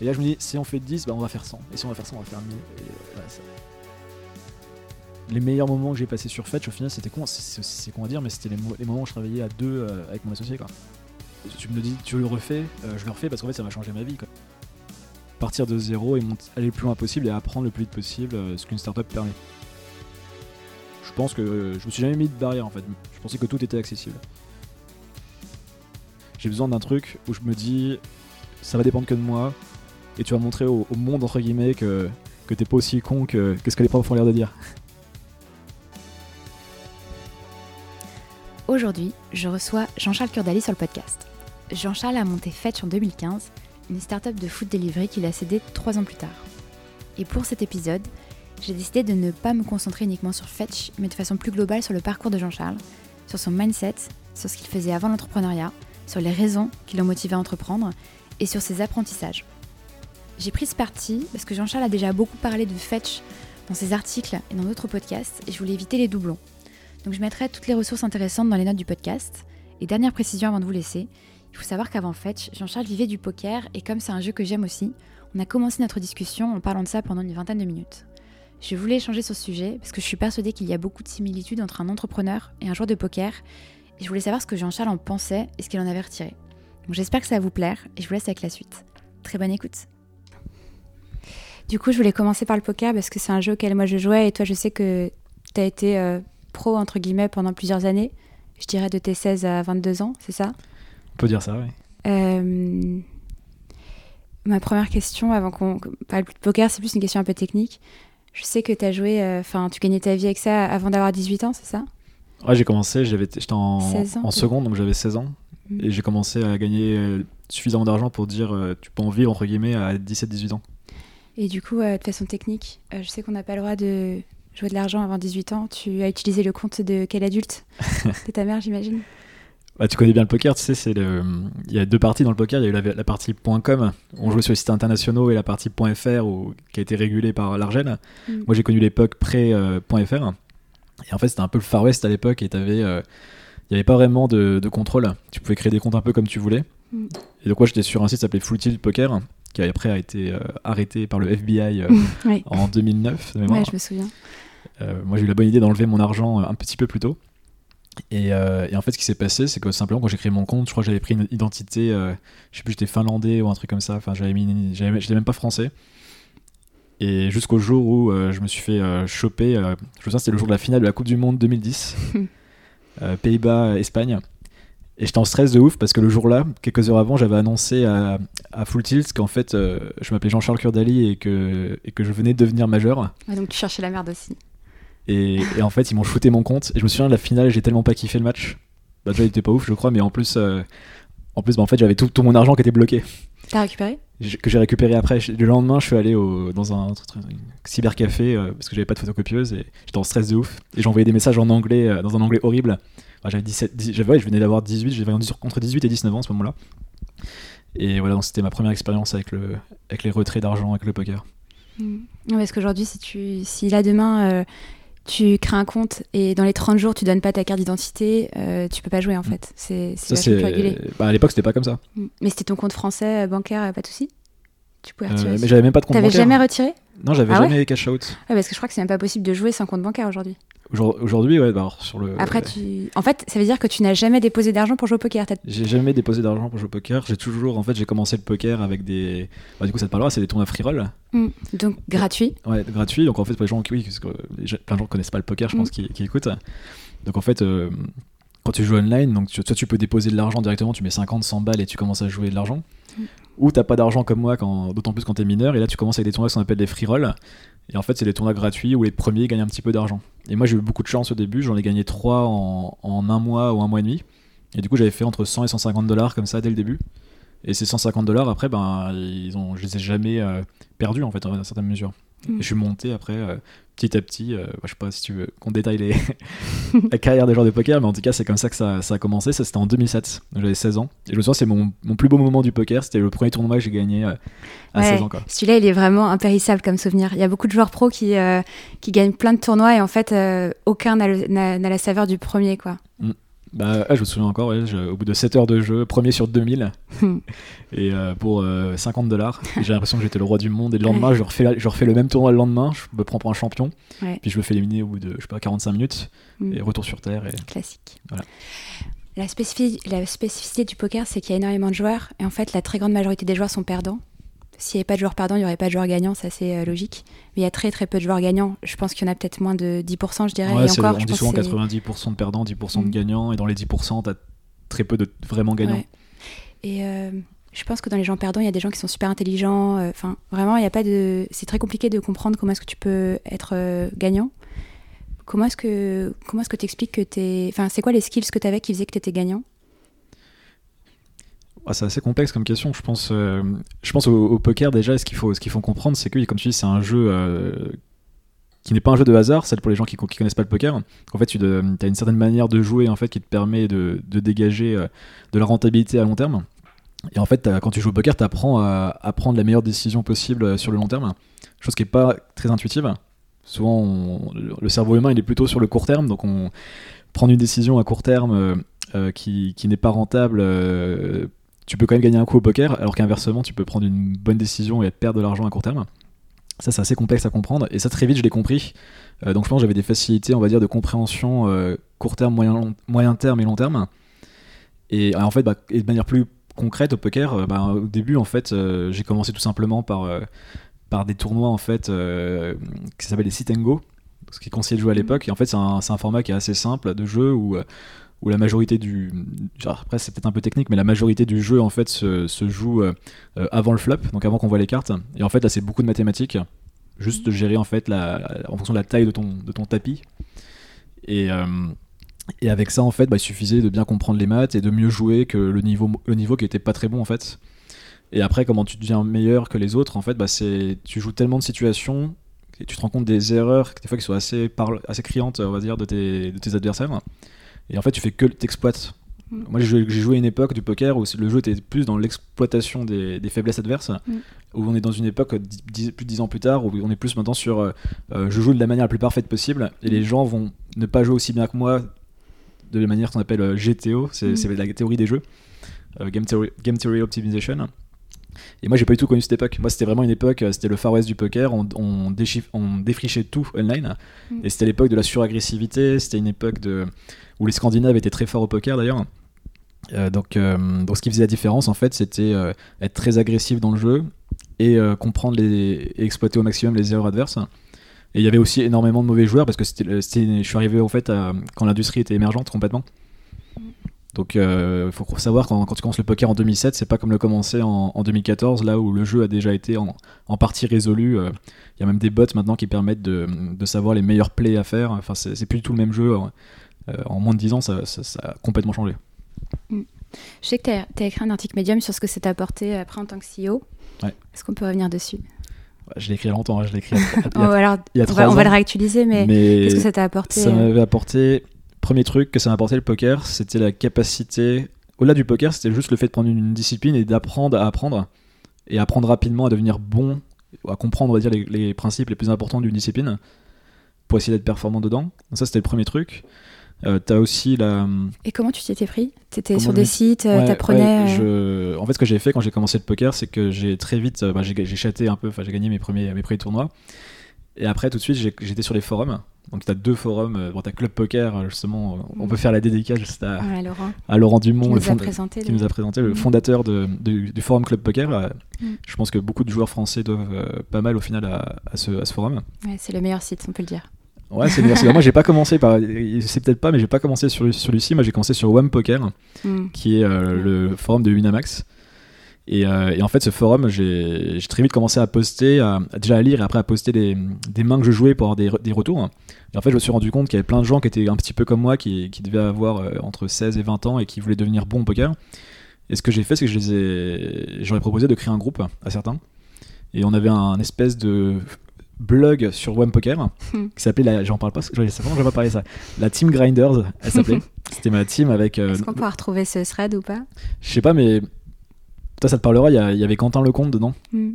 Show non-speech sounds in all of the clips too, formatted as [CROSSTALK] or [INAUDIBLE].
Et là, je me dis, si on fait 10, bah, on va faire 100. Et si on va faire 100, on va faire 1000. Et ça- Les meilleurs moments que j'ai passés sur Fetch, au final, c'était con, c'est- con à dire, mais c'était les, mo- les moments où je travaillais à deux euh, avec mon associé. Quoi. Tu me dis, tu le refais, euh, je le refais parce qu'en fait, ça va changer ma vie. Quoi. Partir de zéro et aller le plus loin possible et apprendre le plus vite possible euh, ce qu'une startup permet. Je pense que euh, je me suis jamais mis de barrière en fait. Je pensais que tout était accessible. J'ai besoin d'un truc où je me dis, ça va dépendre que de moi et tu vas montrer au, monde entre guillemets que, que t'es pas aussi con que, que ce que les profs ont l'air de dire. Aujourd'hui, je reçois Jean-Charles Curdali sur le podcast. Jean-Charles a monté Fetch en 2015, une start-up de food delivery qu'il a cédée trois ans plus tard. Et pour cet épisode, j'ai décidé de ne pas me concentrer uniquement sur Fetch, mais de façon plus globale sur le parcours de Jean-Charles, sur son mindset, sur ce qu'il faisait avant l'entrepreneuriat, sur les raisons qui l'ont motivé à entreprendre et sur ses apprentissages. J'ai pris ce parti parce que Jean-Charles a déjà beaucoup parlé de Fetch dans ses articles et dans d'autres podcasts et je voulais éviter les doublons. Donc je mettrai toutes les ressources intéressantes dans les notes du podcast. Et dernière précision avant de vous laisser, il faut savoir qu'avant Fetch, Jean-Charles vivait du poker et comme c'est un jeu que j'aime aussi, on a commencé notre discussion en parlant de ça pendant une vingtaine de minutes. Je voulais échanger sur ce sujet parce que je suis persuadée qu'il y a beaucoup de similitudes entre un entrepreneur et un joueur de poker et je voulais savoir ce que Jean-Charles en pensait et ce qu'il en avait retiré. Donc j'espère que ça va vous plaire et je vous laisse avec la suite. Très bonne écoute. Du coup, je voulais commencer par le poker parce que c'est un jeu auquel moi je jouais et toi, je sais que tu as été euh, pro entre guillemets pendant plusieurs années. Je dirais de tes 16 à 22 ans, c'est ça? On peut dire ça, oui. Euh, Ma première question, avant qu'on parle plus de poker, c'est plus une question un peu technique. Je sais que tu as joué, euh, enfin, tu gagnais ta vie avec ça avant d'avoir 18 ans, c'est ça? Ouais, j'ai commencé, j'étais en, 16 ans, en seconde, donc j'avais 16 ans. Mm. Et j'ai commencé à gagner suffisamment d'argent pour dire tu peux en vivre, entre guillemets, à 17-18 ans. Et du coup, euh, de façon technique, euh, je sais qu'on n'a pas le droit de jouer de l'argent avant 18 ans. Tu as utilisé le compte de quel adulte [LAUGHS] De ta mère, j'imagine Bah, tu connais bien le poker, tu sais, c'est le... il y a deux parties dans le poker. Il y a eu la, la partie .com, on jouait sur les sites internationaux, et la partie .fr, où- qui a été régulée par l'Argel. Mm. Moi, j'ai connu l'époque pré-.fr. et en fait, c'était un peu le Far West à l'époque, et t'avais, euh, il n'y avait pas vraiment de, de contrôle. Tu pouvais créer des comptes un peu comme tu voulais. Mm. Et donc, moi, j'étais sur un site qui s'appelait Full Tilt Poker, qui après a été euh, arrêté par le FBI euh, [LAUGHS] Oui, en 2009, de mémoire. ouais, je me souviens. Euh, moi, j'ai eu la bonne idée d'enlever mon argent un petit peu plus tôt. Et, et en fait, ce qui s'est passé, c'est que simplement, quand j'ai créé mon compte, je crois que j'avais pris une identité, je sais plus, j'étais finlandais ou un truc comme ça. Enfin, j'avais mis, j'étais même pas français. Et jusqu'au jour où je me suis fait choper, je me souviens, c'était le jour de la finale de la Coupe du Monde 2010, [LAUGHS] euh, Pays-Bas, Espagne. Et j'étais en stress de ouf parce que le jour-là, quelques heures avant, j'avais annoncé à, à Full Tilt qu'en fait, euh, je m'appelais Jean-Charles Curdali et que, et que je venais de devenir majeur. Ouais, donc tu cherchais la merde aussi. Et, et en fait, ils m'ont shooté mon compte. Et je me souviens de la finale, j'ai tellement pas kiffé le match. Bah, déjà, il était pas ouf, je crois, mais en plus, euh, en plus bah, en fait, j'avais tout, tout mon argent qui était bloqué, T'as récupéré? Que j'ai récupéré après. Le lendemain, je suis allé au, dans un, un cybercafé euh, parce que j'avais pas de photocopieuse et j'étais en stress de ouf. Et envoyé des messages en anglais, dans un anglais horrible. Enfin, j'avais 17, 10 j'avais- ouais, je venais d'avoir 18, j'avais entre 18 et 19 ans à ce moment-là. Et voilà, donc c'était ma première expérience avec, le, avec les retraits d'argent, avec le poker. Mm. Non, parce qu'aujourd'hui, si, tu, si là demain, euh, tu crées un compte et dans les 30 jours, tu donnes pas ta carte d'identité, euh, tu peux pas jouer en fait. C'est c'est Mm. Ça, régulé. c'est. Bah, à l'époque, c'était pas comme ça. Mm. Mais c'était ton compte français, euh, bancaire, euh, pas de souci? Tu pouvais Euh, retirer. mais j'avais même pas de compte T'avais bancaire. jamais retiré? Non, j'avais Ah ouais jamais cash out. Ouais, parce que je crois que c'est même pas possible de jouer sans compte bancaire aujourd'hui. Aujourd- Aujourd'hui, ouais, bah, alors, sur le. Après, tu... en fait, ça veut dire que tu n'as jamais déposé d'argent pour jouer au poker. J'ai jamais déposé d'argent pour jouer au poker. J'ai toujours, en fait, j'ai commencé le poker avec des. Bah, du coup, ça te parlera, c'est des tournois free roll, Mm. Donc, gratuit. ouais, gratuits. Donc, en fait, pour les gens qui, oui, parce que les plein de gens connaissent pas le poker, je pense, Mm. qui, qui écoutent. Donc, en fait, euh, quand tu joues online, donc tu, soit tu peux déposer de l'argent directement, tu mets 50, 100 balles et tu commences à jouer de l'argent. Mm. Ou t'as pas d'argent comme moi, d'autant plus quand t'es mineur, et là tu commences avec des tournois qu'on appelle des free roll. Et en fait, c'est des tournois gratuits où les premiers gagnent un petit peu d'argent. Et moi, j'ai eu beaucoup de chance au début, j'en ai gagné 3 en, en un mois ou un mois et demi. Et du coup, j'avais fait entre 100 et 150 dollars comme ça dès le début. Et ces 150 dollars, après, ben, ils ont, je les ai jamais euh, perdus en fait, une certaine mesure. Mm. Je suis monté après, euh, petit à petit. euh, je sais pas si tu veux qu'on détaille les [LAUGHS] la carrière des joueurs de poker, mais en tout cas, c'est comme ça que ça, ça a commencé. Ça, c'était en 2007. Donc, J'avais 16 ans. Et je me souviens, c'est mon, mon plus beau moment du poker. C'était le premier tournoi que j'ai gagné euh, à Ouais, 16 ans. Celui-là, il est vraiment impérissable comme souvenir. Il y a beaucoup de joueurs pros qui, euh, qui gagnent plein de tournois et en fait, aucun n'a la saveur du premier. quoi. Bah, je me souviens encore, au bout de 7 heures de jeu, premier sur 2000, [LAUGHS] et euh, pour 50 dollars. J'ai l'impression que j'étais le roi du monde, et le lendemain, je, refais, je refais le même tournoi le lendemain, je me prends pour un champion, puis je me fais éliminer au bout de, je sais pas, 45 minutes, mm. et retour sur Terre. Et... Classique. La, la spécificité du poker, c'est qu'il y a énormément de joueurs, et en fait, la très grande majorité des joueurs sont perdants. S'il n'y avait pas de joueurs perdants, il n'y aurait pas de joueurs gagnants, c'est assez euh, logique. Mais il y a très très peu de joueurs gagnants. Je pense qu'il y en a peut-être moins de 10%, je dirais. et encore, on dit souvent 90% de perdants, 10% de mm. gagnants, et dans les 10%, tu as très peu de vraiment gagnants. Et euh, je pense que dans les gens perdants, il y a des gens qui sont super intelligents. Euh, enfin, vraiment, il n'y a pas de. C'est très compliqué de comprendre comment est-ce que tu peux être gagnant. Comment est-ce que comment est-ce que tu expliques que tu es. Enfin, c'est quoi les skills que tu avais qui faisaient que tu étais gagnant? Ah, c'est assez complexe comme question. Je pense, euh, je pense au, poker déjà. Ce qu'il faut, ce qu'il faut comprendre, c'est que comme tu dis, c'est un jeu euh, qui n'est pas un jeu de hasard. C'est pour les gens qui, qui connaissent pas le poker. En fait, tu as une certaine manière de jouer en fait qui te permet de, de dégager euh, de la rentabilité à long terme. Et en fait, quand tu joues au poker, tu apprends à, prendre la meilleure décision possible sur le long terme. Chose qui est pas très intuitive. Souvent, le cerveau humain, il est plutôt sur le court terme. Donc, on prend une décision à court terme qui, qui n'est pas rentable tu peux quand même gagner un coup au poker, alors qu'inversement, tu peux prendre une bonne décision et perdre de l'argent à court terme. Ça, c'est assez complexe à comprendre, et ça, très vite, je l'ai compris. Euh, donc, je pense que j'avais des facilités, on va dire, de compréhension euh, court terme, moyen, moyen terme et long terme. Et en fait, bah, et de manière plus concrète au poker, euh, bah, au début, en fait, j'ai commencé tout simplement par, par des tournois, en fait, qui s'appellent les sit and go, ce qui est conseillé de jouer à l'époque. Et en fait, c'est un, un, format qui est assez simple de jeu où où la majorité du. après, c'est peut-être un peu technique, mais la majorité du jeu, en fait, se, se joue euh, euh, avant le flop, donc avant qu'on voit les cartes. Et en fait, là, c'est beaucoup de mathématiques. Juste de gérer, en fait, la, en fonction de la taille de ton, de ton tapis. Et. Euh, et avec ça, en fait, bah, il suffisait de bien comprendre les maths et de mieux jouer que le niveau, le niveau qui était pas très bon, en fait. Et après, comment tu deviens meilleur que les autres, en fait, bah, c'est tu joues tellement de situations et tu te rends compte des erreurs, des fois qui sont assez, assez criantes, on va dire, de tes, de tes adversaires. Et en fait, tu fais que t'exploites. Mm. Moi, j'ai joué à une époque du poker où le jeu était plus dans l'exploitation des, faiblesses adverses, mm. où on est dans une époque plus de 10 ans plus tard, où on est plus maintenant sur euh, euh, je joue de la manière la plus parfaite possible, et les mm. gens vont ne pas jouer aussi bien que moi de la manière qu'on appelle euh, GTO, c'est la théorie des jeux, Game, Theory, Game Theory Optimization. Et moi, j'ai pas du tout connu cette époque. Moi, c'était vraiment une époque, c'était le Far West du poker. On, on, on défrichait tout online. Et c'était l'époque de la suragressivité. C'était une époque de, où les Scandinaves étaient très forts au poker d'ailleurs. Euh, donc, euh, donc, ce qui faisait la différence, en fait, c'était euh, être très agressif dans le jeu et comprendre les, et exploiter au maximum les erreurs adverses. Et il y avait aussi énormément de mauvais joueurs parce que c'était, je suis arrivé en fait quand l'industrie était émergente complètement. Donc il faut savoir quand, quand, tu commences le poker en 2007, c'est pas comme le commencer en, 2014, là où le jeu a déjà été en, en partie résolu. Il y a même des bots maintenant qui permettent de, de savoir les meilleurs plays à faire. Enfin, c'est, plus du tout le même jeu. Euh, en moins de 10 ans, ça, a complètement changé. Mm. Je sais que tu as, écrit un article médium sur ce que ça t'a apporté après en tant que CEO. Est-ce qu'on peut revenir dessus? Je l'ai écrit longtemps, hein, je l'ai écrit il y a, [LAUGHS] il y a on, va, on, va, le réactualiser, mais, qu'est-ce que ça t'a apporté? Ça m'avait apporté, premier truc que ça m'a apporté le poker, c'était la capacité, au-delà du poker, c'était juste le fait de prendre une discipline et d'apprendre à apprendre, et apprendre rapidement à devenir bon, à comprendre, on va dire, les, les principes les plus importants d'une discipline, pour essayer d'être performant dedans. Donc ça, c'était le premier truc. Euh, t'as aussi la. Et comment tu t'étais pris? T'étais sur des sites, euh, t'apprenais. Euh en fait, ce que j'ai fait quand j'ai commencé le poker, c'est que j'ai très vite, bah, j'ai chaté un peu, j'ai gagné mes premiers, mes premiers tournois. Et après, tout de suite, j'étais sur les forums. Donc, tu as deux forums. Bon, tu as Club Poker, justement. On peut faire la dédicace à, Laurent. à Laurent Dumont, qui, nous, a présenté, qui nous a présenté, le mm. fondateur de, du, forum Club Poker. Mm. Je pense que beaucoup de joueurs français doivent pas mal au final à, ce, à ce, forum. Ouais, c'est le meilleur site, on peut le dire. Ouais, c'est bien. [LAUGHS] Moi, j'ai pas commencé par. C'est peut-être pas, mais j'ai pas commencé sur, sur Lucie. Moi, j'ai commencé sur One Poker, qui est euh, le forum de Winamax. Et, euh, et, en fait, ce forum, j'ai très vite commencé à poster, à, déjà à lire et après à poster des, des mains que je jouais pour avoir des, des, retours. Et en fait, je me suis rendu compte qu'il y avait plein de gens qui étaient un petit peu comme moi, qui, qui devaient avoir euh, entre 16 et 20 ans et qui voulaient devenir bons au poker. Et ce que j'ai fait, c'est que je les ai, j'aurais proposé de créer un groupe à certains. Et on avait un espèce de blog sur One Poker hmm. qui s'appelait la j'en parle pas je vais pas parler ça la Team Grinders elle s'appelait [LAUGHS] c'était ma team avec euh, est-ce qu'on pourra retrouver ce thread ou pas? Je sais pas mais toi ça te parlera il y, avait Quentin Lecomte dedans hmm.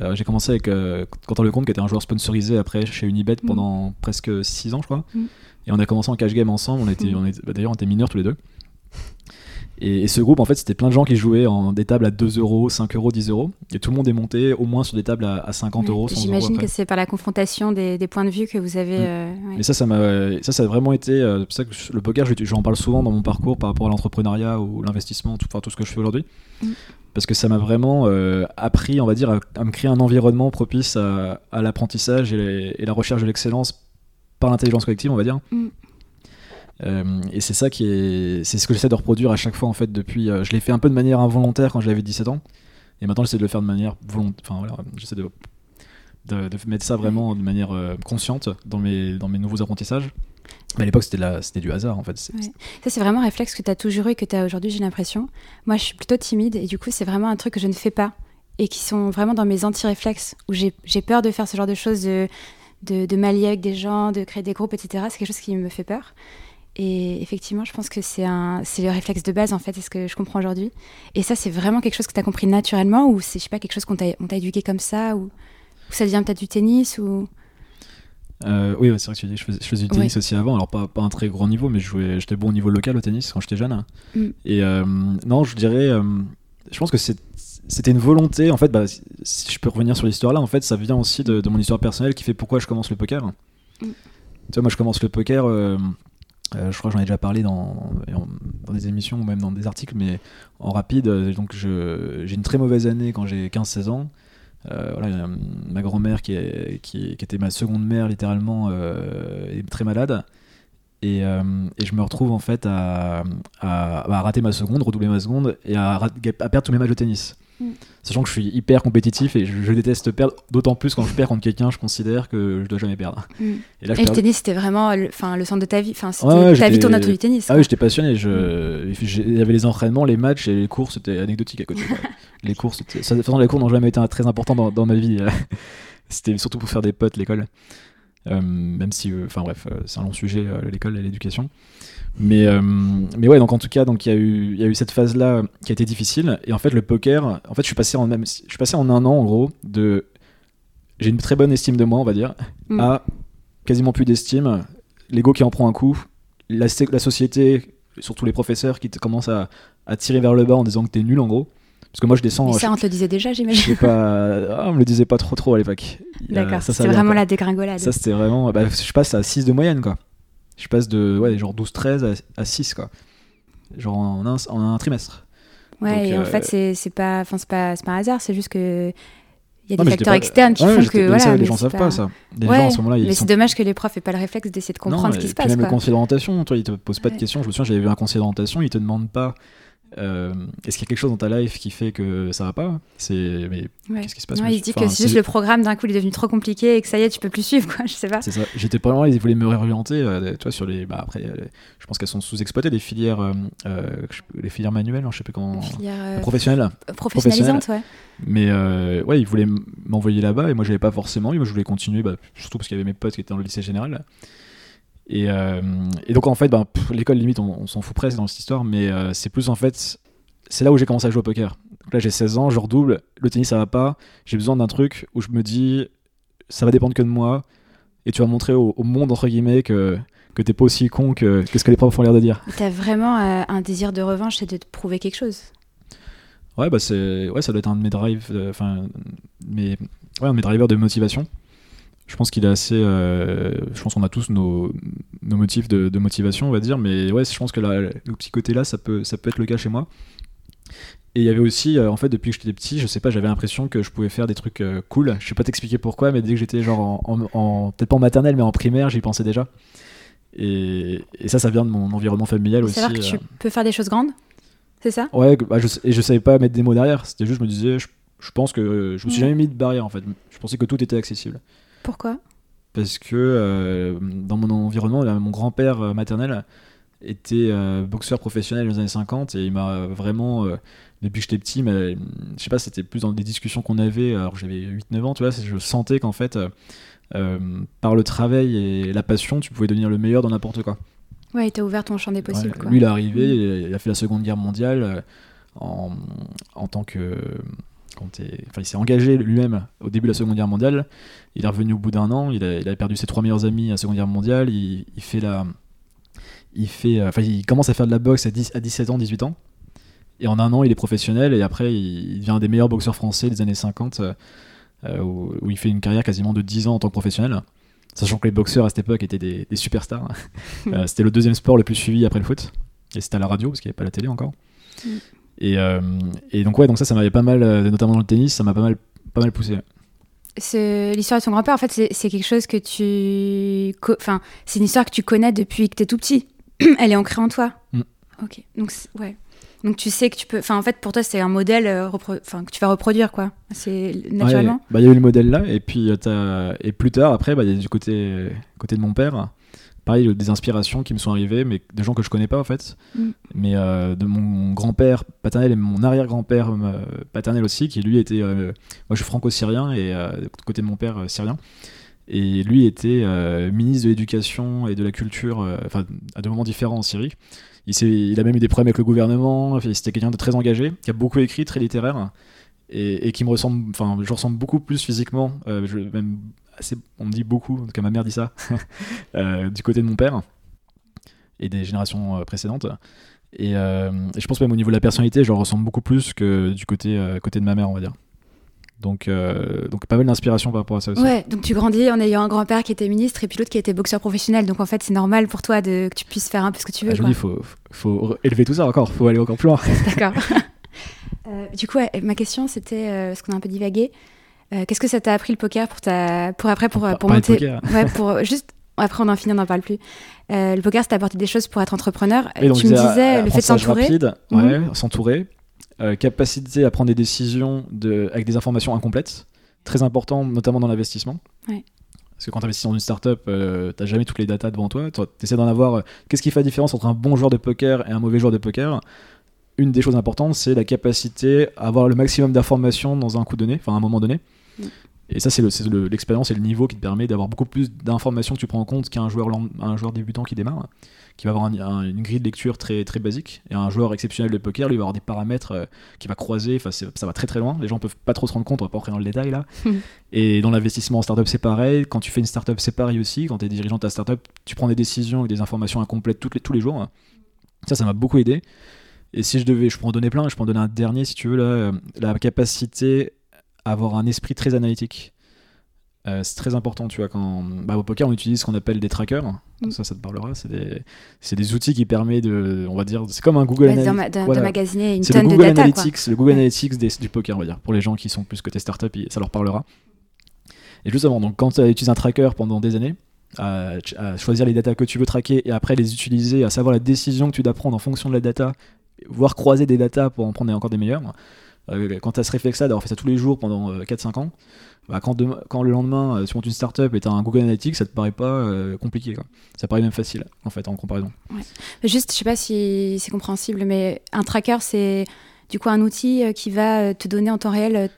euh, j'ai commencé avec euh, Quentin Lecomte qui était un joueur sponsorisé après chez Unibet hmm. pendant presque 6 ans je crois et on a commencé en cash game ensemble on était, on bah, d'ailleurs on était mineurs tous les deux Et, et ce groupe, en fait, c'était plein de gens qui jouaient en des tables à 2 euros, 5 euros, 10 euros. Et tout le monde est monté au moins sur des tables à, à 50 euros, 100 euros. J'imagine que c'est par la confrontation des, des points de vue que vous avez. Mm. euh, ouais. Et ça, ça ça, ça a vraiment été. euh, c'est pour ça que je- le poker, je- j'en parle souvent dans mon parcours par rapport à l'entrepreneuriat ou l'investissement, tout, enfin, tout ce que je fais aujourd'hui. Parce que ça m'a vraiment euh, appris, on va dire, à, à me créer un environnement propice à, à l'apprentissage et, la recherche de l'excellence par l'intelligence collective, on va dire. Mm. Euh, et c'est ça qui est, c'est ce que j'essaie de reproduire à chaque fois en fait depuis. euh, je l'ai fait un peu de manière involontaire quand j'avais 17 ans, et maintenant j'essaie de le faire de manière volontaire. Enfin voilà, j'essaie de, de, de mettre ça vraiment de manière consciente dans mes dans mes nouveaux apprentissages. Mais à l'époque c'était du hasard en fait. Ça, c'est vraiment un réflexe que tu as toujours eu et que tu as aujourd'hui, j'ai l'impression. Moi, je suis plutôt timide et du coup, c'est vraiment un truc que je ne fais pas et qui sont vraiment dans mes anti-réflexes où j'ai peur de faire ce genre de choses, de, de, de m'allier avec des gens, de créer des groupes, etc. C'est quelque chose qui me fait peur. Et effectivement, je pense que c'est le réflexe de base, en fait, c'est ce que je comprends aujourd'hui. Et ça, c'est vraiment quelque chose que tu as compris naturellement ou c'est, je sais pas, quelque chose qu'on t'a, éduqué comme ça ou, ou ça devient peut-être du tennis ou... Euh, oui, c'est vrai que tu dis, je faisais, je faisais du tennis aussi avant, alors pas, pas un très grand niveau, mais j'étais bon au niveau local au tennis quand j'étais jeune. Mm. Et euh, non, je dirais, euh, je pense que c'était une volonté. En fait, bah, si- je peux revenir sur l'histoire là, en fait, ça vient aussi de, de mon histoire personnelle qui fait pourquoi je commence le poker. Mm. Tu vois, moi, je commence le poker. je crois que j'en ai déjà parlé dans, dans des émissions ou même dans des articles, mais en rapide. Donc, j'ai une très mauvaise année quand j'ai 15-16 ans. Euh, voilà, ma grand-mère qui, était ma seconde mère littéralement euh, est très malade et, euh, et je me retrouve en fait à, rater ma seconde, redoubler ma seconde et à perdre tous mes matchs de tennis. Mm. Sachant que je suis hyper compétitif et je, je déteste perdre, d'autant plus quand je perds contre quelqu'un, je considère que je dois jamais perdre. Mm. Et là, je Et le tennis, c'était vraiment le, le centre de ta vie. Enfin, c'était, Ouais, ta vie tourne autour du tennis. Ah quoi. oui, j'étais passionné. Je... j'ai- Il y avait les entraînements, les matchs et les cours, c'était anecdotique à côté. [LAUGHS] les cours, c'était... Ça, de toute façon, les cours n'ont jamais été très importants dans, dans ma vie. [LAUGHS] c'était surtout pour faire des potes, l'école. Euh, même si, euh, enfin bref, euh, c'est un long sujet, euh, l'école et l'éducation. Mais, euh, mais ouais, donc en tout cas, donc il y, a eu- y a eu cette phase-là qui a été difficile. Et en fait, le poker, en fait, je suis passé en, même, je suis passé en un an, en gros, de. J'ai une très bonne estime de moi, on va dire, Mm. à quasiment plus d'estime, l'ego qui en prend un coup, la, la société, surtout les professeurs qui te commencent à, à tirer vers le bas en disant que t'es nul en gros. Parce que moi je descends. Mais ça, on te le disait déjà, j'imagine. pas. Ah, on me le disait pas trop trop à l'époque. D'accord, c'est vient, vraiment la dégringolade. Ça c'était vraiment. bah, je passe à 6 de moyenne quoi. Je passe de ouais, genre 12-13 à, à 6 quoi. Genre en un, en un trimestre. ouais, donc, et en euh, fait, c'est, c'est pas, pas, pas un hasard, c'est juste que il y a des facteurs externes qui Ouais, font que voilà. ça, les gens savent pas ça. Les Ouais, gens à ce moment-là ils mais sont c'est dommage que les profs aient pas le réflexe d'essayer de comprendre Non, ce qui se passe. même le quoi. conseiller d'orientation, toi, il te pose pas de questions. Je me souviens, j'avais vu un conseiller d'orientation, il te demande pas euh, est-ce qu'il y a quelque chose dans ta life qui fait que ça va pas? C'est mais Ouais. qu'est-ce qui se passe il dit enfin, que c'est juste le programme d'un coup il est devenu trop compliqué et que ça y est, tu peux plus suivre, quoi. [LAUGHS] Je sais pas. C'est ça. J'étais pas loin, ils voulaient me réorienter, euh, toi, sur les. Bah, après, euh, je pense qu'elles sont sous-exploitées, les filières, euh, les filières manuelles, hein, je sais plus comment. Filière, euh, Professionnelles. ouais. Mais ouais, ils voulaient m'envoyer là-bas et moi, j'avais pas forcément. Moi, je voulais continuer, bah, surtout parce qu'il y avait mes potes qui étaient dans le lycée général. Et, euh, et donc, en fait, pff, l'école, limite, on, on s'en fout presque dans cette histoire, mais euh, c'est plus en fait. C'est là où j'ai commencé à jouer au poker. Donc là, j'ai 16 ans, je redouble, le tennis, ça va pas. J'ai besoin d'un truc où je me dis, ça va dépendre que de moi. Et tu vas montrer au, au monde, entre guillemets, que, que t'es pas aussi con que, que ce que les profs ont l'air de dire. T'as vraiment euh, un désir de revanche et de te prouver quelque chose. Ouais, bah c'est ouais, ça doit être un de mes drives, euh, enfin, mes, ouais, un de mes drivers de motivation. Je pense qu'il est assez. euh, je pense qu'on a tous nos, nos motifs de, de motivation, on va dire, mais ouais, je pense que le petit côté-là, ça peut, ça peut être le cas chez moi. Et il y avait aussi, euh, en fait, depuis que j'étais petit, je sais pas, j'avais l'impression que je pouvais faire des trucs euh, cool. Je sais pas t'expliquer pourquoi, mais dès que j'étais genre en, en- en- peut-être pas en maternelle, mais en primaire, j'y pensais déjà. Et, et ça, ça vient de mon environnement familial aussi. Savoir que tu peux faire des choses grandes, c'est ça? Ouais, bah, je, et je savais pas mettre des mots derrière. C'était juste, je me disais, je, je pense que je me suis Ouais. jamais mis de barrière en fait. Je pensais que tout était accessible. Pourquoi? Parce que euh, dans mon environnement, mon grand-père euh, maternel était euh, boxeur professionnel dans les années 50 et il m'a vraiment, euh, depuis que j'étais petit, mais, je sais pas, c'était plus dans des discussions qu'on avait, alors j'avais 8-9 ans, tu vois, je sentais qu'en fait, par le travail et la passion, tu pouvais devenir le meilleur dans n'importe quoi. Ouais, il t'a ouvert ton champ des possibles, Ouais, quoi. Lui, il est arrivé, il a fait la Seconde Guerre mondiale en, en tant que. Quand enfin, il s'est engagé lui-même au début de la Seconde Guerre mondiale. Il est revenu au bout d'un an. Il a, il a perdu ses trois meilleurs amis à la Seconde Guerre mondiale. Il, il fait la. Il, fait, euh, enfin, il commence à faire de la boxe à, 10 à 17 ans, 18 ans. Et en un an, il est professionnel et après, il devient un des meilleurs boxeurs français des années 50, euh, où, il fait une carrière quasiment de 10 ans en tant que professionnel. Sachant que les boxeurs à cette époque étaient des, superstars. [LAUGHS] Euh, [LAUGHS] c'était le deuxième sport le plus suivi après le foot. Et c'était à la radio, parce qu'il n'y avait pas la télé encore. Mm. Et, euh, et, donc, ouais, donc ça, ça m'avait pas mal, notamment dans le tennis, ça m'a pas mal, pas mal poussé. L'histoire de ton grand-père, en fait, c'est quelque chose que tu. Enfin, c'est une histoire que tu connais depuis que tu es tout petit. [CLEARS THROAT] Elle est ancrée en toi. Mm. Ok. Donc, ouais. Donc tu sais que tu peux. Enfin, en fait, pour toi, c'est un modèle euh, enfin, que tu vas reproduire, quoi. C'est naturellement. bah, il y a eu le modèle là, et puis euh, as... et plus tard, après, bah, il y a du côté, côté de mon père. Pareil, des inspirations qui me sont arrivées, mais des gens que je connais pas en fait. Mm. Mais euh, de mon grand-père paternel et mon arrière-grand-père paternel aussi, qui lui était. moi, je suis franco-syrien et côté de mon père syrien. Et lui était ministre de l'éducation et de la culture, enfin, à deux moments différents en Syrie. Il, il, a même eu des problèmes avec le gouvernement. C'était quelqu'un de très engagé, qui a beaucoup écrit, très littéraire, et, qui me ressemble. Enfin, je ressemble beaucoup plus physiquement. Euh, je, même assez, on me dit beaucoup, en tout cas ma mère dit ça, [LAUGHS] euh, du côté de mon père et des générations euh, précédentes. Et, je pense même au niveau de la personnalité, je ressemble beaucoup plus que du côté, côté de ma mère, on va dire. Donc, euh, donc pas mal d'inspiration par rapport à ça aussi. Ouais, donc tu grandis en ayant un grand-père qui était ministre et puis l'autre qui était boxeur professionnel. Donc en fait, c'est normal pour toi de, que tu puisses faire un peu ce que tu veux. Ah, je dis, il faut, faut élever tout ça encore, il faut aller encore plus loin. D'accord. [LAUGHS] Euh, du coup, ma question, c'était, euh, parce qu'on a un peu divagué, qu'est-ce que ça t'a appris le poker pour, ta, pour après, pour, pour, monter. Ouais, [LAUGHS] pour juste. Après, on en finit, on n'en parle plus. le poker, ça t'a apporté des choses pour être entrepreneur. tu me disais le fait de s'entourer. Ouais, mhm. s'entourer euh, capacité à prendre des décisions de, avec des informations incomplètes, très important, notamment dans l'investissement. Parce que quand tu investis dans une startup, euh, tu n'as jamais toutes les datas devant toi. Tu essaies d'en avoir. Euh, qu'est-ce qui fait la différence entre un bon joueur de poker et un mauvais joueur de poker? Une des choses importantes, c'est la capacité à avoir le maximum d'informations dans un coup donné, enfin à un moment donné. Et ça, c'est l'expérience et le niveau qui te permet d'avoir beaucoup plus d'informations que tu prends en compte qu'un joueur, un joueur débutant qui démarre qui va avoir une grille de lecture très, très basique. Et un joueur exceptionnel de poker, lui, va avoir des paramètres euh, qui va croiser. Ça va très très loin. Les gens peuvent pas trop se rendre compte. On va pas rentrer dans le détail là. [LAUGHS] et dans l'investissement en startup, c'est pareil. Quand tu fais une startup, c'est pareil aussi. Quand tu es dirigeant de ta startup, tu prends des décisions avec des informations incomplètes toutes les, tous les jours. Ça, ça m'a beaucoup aidé. Et si je devais, je pourrais en donner plein, je peux en donner un dernier si tu veux, là, euh, la capacité avoir un esprit très analytique. Euh, c'est très important, tu vois, quand bah, au poker on utilise ce qu'on appelle des trackers. Mm. Ça, ça te parlera. C'est des, des, outils qui permettent de, on va dire, c'est comme un Google Analytics. De, magasiner une tonne de data. Analytics, le Google Analytics du poker, on va dire. Pour les gens qui sont plus côté startup, ça leur parlera. Et justement, donc quand tu utilises un tracker pendant des années, à, choisir les datas que tu veux traquer et après les utiliser, à savoir la décision que tu dois prendre en fonction de la data, voire croiser des datas pour en prendre encore des meilleures. Euh, quand tu as ce réflexe-là d'avoir fait ça tous les jours pendant 4-5 euh, ans, bah, quand, quand, le lendemain euh, tu montes une startup et tu as un Google Analytics, ça te paraît pas compliqué. Quoi. Ça paraît même facile en fait en comparaison. Juste, je sais pas si c'est compréhensible, mais un tracker, c'est du coup un outil qui va te donner en temps réel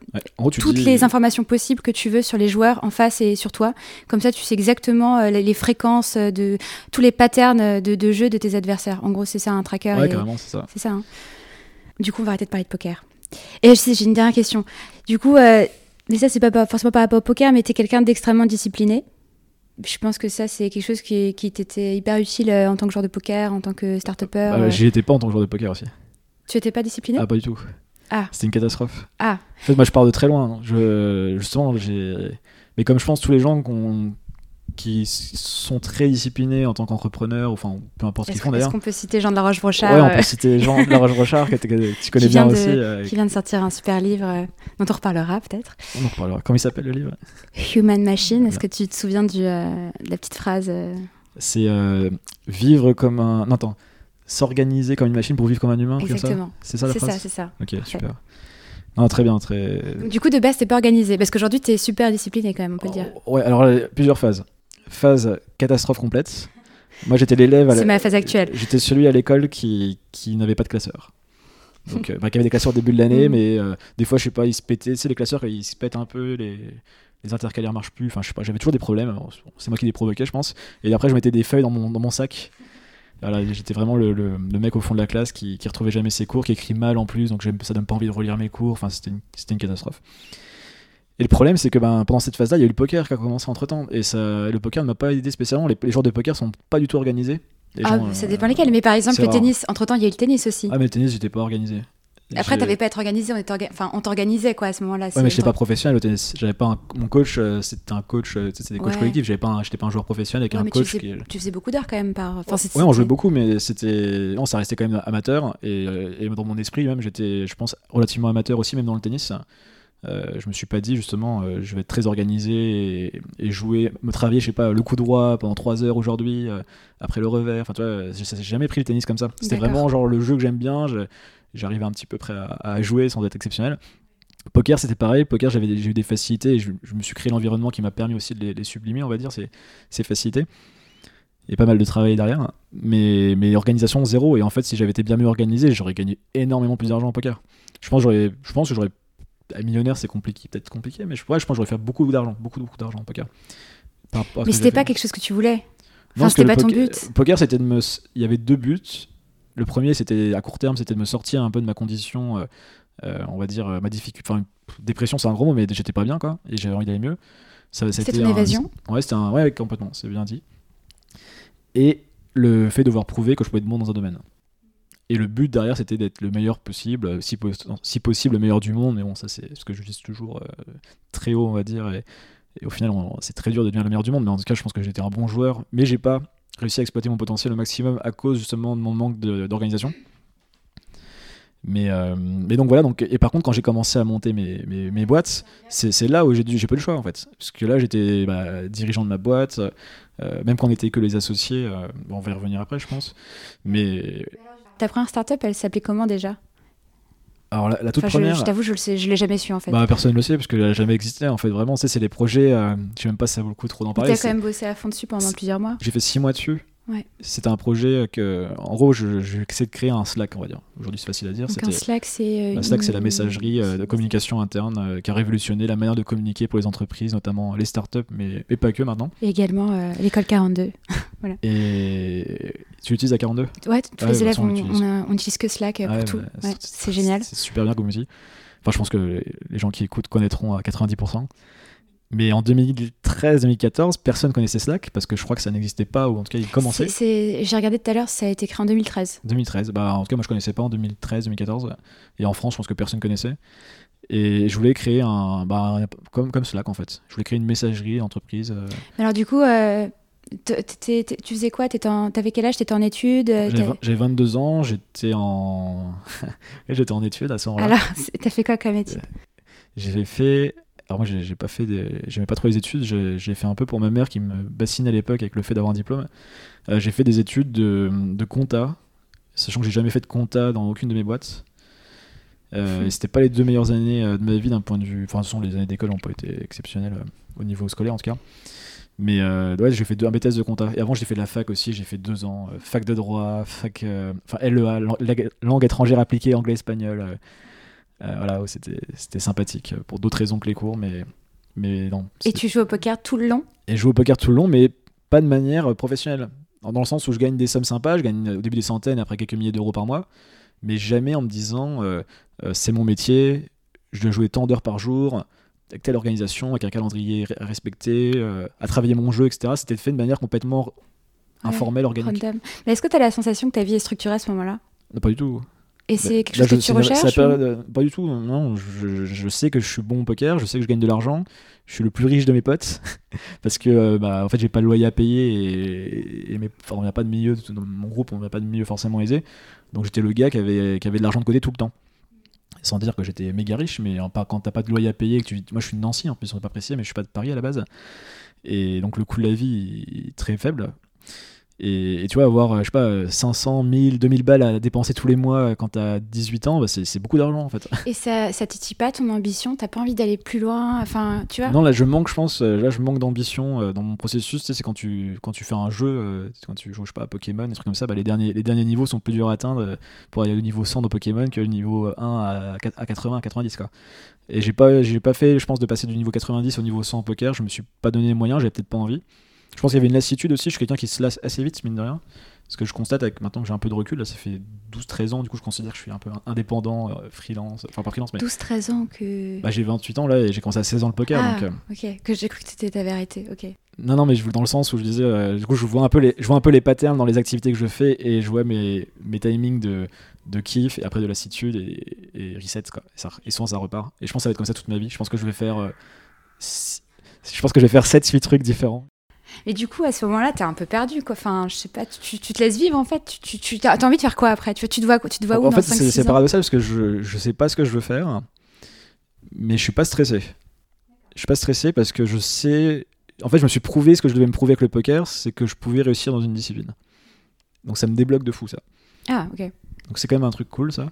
toutes les informations possibles que tu veux sur les joueurs en face et sur toi. Comme ça, tu sais exactement les, fréquences de tous les patterns de, de, jeu de tes adversaires. En gros, c'est ça un tracker. Ouais, carrément, c'est ça. C'est ça. Hein. Du coup, on va arrêter de parler de poker. Et j'ai une dernière question. Du coup, euh, mais ça, c'est pas, forcément par rapport au poker, mais tu es quelqu'un d'extrêmement discipliné. Je pense que ça, c'est quelque chose qui, qui t'était hyper utile euh, en tant que joueur de poker, en tant que start-upper. Bah, J'y étais pas en tant que joueur de poker aussi. Tu étais pas discipliné? Ah, pas du tout. Ah. C'était une catastrophe. Ah. En fait, moi, je pars de très loin. Je, justement, j'ai. Mais comme je pense tous les gens qu'on qui sont très disciplinés en tant qu'entrepreneurs, enfin peu importe ce qu'ils font d'ailleurs. Est-ce qu'on peut citer Jean de la Roche-Brochard Ouais, on peut euh, citer Jean de la Roche-Brochard que, tu connais bien aussi. Euh, qui vient de sortir un super livre euh, dont on reparlera peut-être. On en reparlera. Comment il s'appelle le livre? Human Machine. Est-ce que tu te souviens du, de la petite phrase C'est vivre comme un. Non, attends. S'organiser comme une machine pour vivre comme un humain. Exactement. C'est ça la phrase C'est ça, c'est ça. Ok, super. Non, très bien, très. Du coup, de base, t'es pas organisé parce qu'aujourd'hui, t'es super discipliné quand même, on peut le dire. Ouais, alors plusieurs phases phase catastrophe complète. Moi, j'étais l'élève. C'est ma phase actuelle. J'étais celui à l'école qui, qui n'avait pas de classeur. Donc, euh, bah, qui avait des classeurs au début de l'année, mm. mais euh, des fois, je sais pas, ils se pétaient. Tu les classeurs, ils se pètent un peu, les, les intercalaires marchent plus. Enfin, je sais pas, j'avais toujours des problèmes. C'est moi qui les provoquais, je pense. Et après, je mettais des feuilles dans mon, dans mon sac. Voilà, j'étais vraiment le, le, mec au fond de la classe qui, qui retrouvait jamais ses cours, qui écrit mal en plus, donc ça donne pas envie de relire mes cours. Enfin, c'était une, une catastrophe. Et le problème, c'est que ben, pendant cette phase-là, il y a eu le poker qui a commencé entre temps. Et ça, le poker ne m'a pas aidé spécialement. Les, joueurs de poker sont pas du tout organisés. ah, ça dépend lesquels. Mais par exemple, le tennis, entre temps, il y a eu le tennis aussi. Ah, mais le tennis, j'étais pas organisé. Après, t'avais pas à être organisé, on, orga- enfin, on t'organisait quoi à ce moment-là. Ouais, mais j'étais pas professionnel au tennis. J'avais pas un- mon coach, euh, c'était un coach, euh, c'était des coachs Ouais. collectifs. J'avais pas, un- j'étais pas un joueur professionnel avec Ouais, un mais tu coach faisais, qui. tu faisais beaucoup d'heures quand même par. Enfin, Ouais, on jouait beaucoup, mais c'était, non, ça restait quand même amateur. Et, euh, et dans mon esprit même, j'étais, je pense, relativement amateur aussi, même dans le tennis. Euh, je me suis pas dit justement, euh, je vais être très organisé et, et jouer, me travailler, je sais pas, le coup droit pendant 3 heures aujourd'hui, euh, après le revers. Enfin, tu vois, j'ai jamais pris le tennis comme ça. C'était vraiment genre le jeu que j'aime bien. J'arrivais un petit peu près à, à jouer sans être exceptionnel. Poker, c'était pareil. Poker, j'avais j'ai eu des facilités et je, je me suis créé l'environnement qui m'a permis aussi de les, les sublimer, on va dire, ces, ces facilités. Et pas mal de travail derrière. Mais, mais organisation zéro. Et en fait, si j'avais été bien mieux organisé, j'aurais gagné énormément plus d'argent en poker. Pense, je pense que j'aurais. Un millionnaire, c'est compliqué, peut-être compliqué, mais je, ouais, je pense que j'aurais fait beaucoup d'argent, beaucoup, beaucoup d'argent en poker. Par Mais c'était pas quelque chose que tu voulais. Non, Enfin, c'était pas ton poker- but. Poker, c'était de me. Il y avait deux buts. Le premier, c'était à court terme, c'était de me sortir un peu de ma condition, euh, euh, on va dire, euh, ma difficulté. Enfin, dépression, c'est un gros mot, mais j'étais pas bien, quoi. Et j'avais envie d'aller mieux. C'était c'était ton un- évasion? Ouais, c'était un. Ouais, complètement, c'est bien dit. Et le fait de devoir prouver que je pouvais être bon dans un domaine. Et le but derrière, c'était d'être le meilleur possible, euh, si, pos- si possible le meilleur du monde. Mais bon, ça, c'est ce que je dis toujours euh, très haut, on va dire. Et, au final, c'est très dur de devenir le meilleur du monde. Mais en tout cas, je pense que j'étais un bon joueur. Mais j'ai pas réussi à exploiter mon potentiel au maximum à cause justement de mon manque d'organisation. Mais, euh, mais donc voilà, donc, et par contre, quand j'ai commencé à monter mes, mes, boîtes, c'est là où j'ai pas eu le choix en fait. Parce que là, j'étais bah, dirigeant de ma boîte, même quand on était que les associés, bon, on va y revenir après, je pense. Mais Ta première startup, elle s'appelait comment déjà? Alors la, la toute Enfin, première, je, t'avoue, je le sais, je l'ai jamais su en fait. bah, personne ne le sait parce qu'elle n'a jamais existé en fait. Vraiment, c'est des projets, euh, je sais même pas si ça vaut le coup trop d'en parler. T'as quand même bossé à fond dessus pendant plusieurs mois. J'ai fait six mois dessus. Ouais. C'était un projet que, en gros, je- j'essaie de créer un Slack, on va dire. Aujourd'hui, c'est facile à dire. Donc un Slack, c'est. euh, Slack, c'est la messagerie euh, de communication interne euh, qui a révolutionné la manière de communiquer pour les entreprises, notamment les startups, mais, mais pas que maintenant. Et également euh, l'école 42. [LAUGHS] Et tu utilises la 42 Ouais, tous Ouais, les élèves, façon, on, on l'utilise. on a- on utilise que Slack euh, pour Ouais, tout. bah, Ouais, c'est génial. C'est super bien comme outil. Enfin, je pense que les gens qui écoutent connaîtront à 90%. Mais en 2013-2014, personne connaissait Slack parce que je crois que ça n'existait pas ou en tout cas il commençait. J'ai regardé tout à l'heure, ça a été créé en 2013. 2013, bah en tout cas moi je connaissais pas en 2013-2014 et en France je pense que personne connaissait. Et je voulais créer un, bah, un- comme, comme Slack en fait. Je voulais créer une messagerie d'entreprise. euh, Mais Alors du coup, euh, t- tu faisais quoi? T'avais quel âge? T'étais en études euh, J'avais 22 ans, j'étais en [LAUGHS] j'étais en études à ce moment-là. Alors, t'as fait quoi comme études J'ai fait alors moi j'ai pas fait des... j'aimais pas trop les études, j'ai fait un peu pour ma mère qui me bassinait à l'époque avec le fait d'avoir un diplôme. Euh, j'ai fait des études de, de compta, sachant que j'ai jamais fait de compta dans aucune de mes boîtes. Euh, Mhm. et c'était pas les deux meilleures années euh, de ma vie d'un point de vue. Enfin, de toute façon, les années d'école n'ont pas été exceptionnelles euh, au niveau scolaire en tout cas. Mais ouais, j'ai fait deux, un BTS de compta. Et avant, j'ai fait de la fac aussi. J'ai fait deux ans. fac de droit, fac. Enfin, LEA, langue étrangère appliquée, anglais-espagnol. euh, euh, voilà, ouais, c'était c'était sympathique euh, pour d'autres raisons que les cours, mais, mais non. Et tu joues au poker tout le long? Et je joue au poker tout le long, mais pas de manière euh, professionnelle. Dans le sens où je gagne des sommes sympas, je gagne euh, au début des centaines, après quelques milliers d'euros par mois, mais jamais en me disant euh, euh, c'est mon métier, je dois jouer tant d'heures par jour, avec telle organisation, avec un calendrier re- respecté, euh, à travailler mon jeu, etc. C'était fait de manière complètement Ouais, informelle, organique. Random. Mais est-ce que t'as la sensation que ta vie est structurée à ce moment-là? Non, pas du tout. Et c'est Là, quelque chose je- que tu la- la recherches euh, Pas du tout, non. Je, je sais que je suis bon au poker, je sais que je gagne de l'argent, je suis le plus riche de mes potes, [LAUGHS] parce que euh, bah, en fait j'ai pas de loyer à payer et, et mes- on n'a pas de milieu, dans mon groupe on n'a pas de milieu forcément aisé, donc j'étais le gars qui avait, qui avait de l'argent de côté tout le temps. Sans dire que j'étais méga riche, mais quand t'as pas de loyer à payer, que tu, moi je suis de Nancy en plus, on n'est pas précisé, mais je suis pas de Paris à la base, et donc le coût de la vie est très faible. Et, et tu vois, avoir, euh, je sais pas, euh, 500, 1000, 2000 balles à dépenser tous les mois euh, quand t'as 18 ans, bah, c'est beaucoup d'argent en fait. [LAUGHS] Et ça, ça titille pas ton ambition? T'as pas envie d'aller plus loin? Enfin, tu vois? Non, là je manque, je pense, euh, là je manque d'ambition dans mon processus. Tu sais, c'est quand tu, quand tu fais un jeu, quand tu joues, je sais pas, à Pokémon, des trucs comme ça, bah, les, derniers, les derniers niveaux sont plus durs à atteindre pour aller au niveau 100 de Pokémon que le niveau 1 à, à 80, à 90 quoi. Et j'ai pas, pas fait, je pense, de passer du niveau 90 au niveau 100 au poker, je me suis pas donné les moyens, j'avais peut-être pas envie. Je pense qu'il y avait une lassitude aussi. Je suis quelqu'un qui se lasse assez vite, mine de rien. Ce que je constate avec maintenant que j'ai un peu de recul, là, ça fait 12-13 ans, du coup, je considère que je suis un peu indépendant, euh, freelance, enfin pas freelance, mais. 12-13 ans que. Bah, j'ai 28 ans là et j'ai commencé à 16 ans le poker. Ah, donc, euh, ok, que j'ai cru que c'était ta vérité, ok. Non, non, mais je dans le sens où je disais, euh, du coup, je vois un peu les, je vois un peu les patterns dans les activités que je fais et je vois mes, mes timings de, de kiff et après de lassitude et, et reset quoi. Et, ça, et souvent ça repart. Et je pense que ça va être comme ça toute ma vie. Je pense que je vais faire, six- je pense que je vais faire 7-8 trucs différents. Mais du coup, à ce moment-là, t'es un peu perdu, quoi. Enfin, je sais pas, tu, tu te laisses vivre, en fait. Tu, tu, tu as envie de faire quoi après? Tu, tu te vois, tu te vois où en fait, 5 c'est 6 c'est ans? paradoxal parce que je, je sais pas ce que je veux faire, mais je suis pas stressé. Je suis pas stressé parce que je sais. En fait, je me suis prouvé ce que je devais me prouver avec le poker, c'est que je pouvais réussir dans une discipline. Donc ça me débloque de fou ça. Ah, ok. Donc c'est quand même un truc cool ça.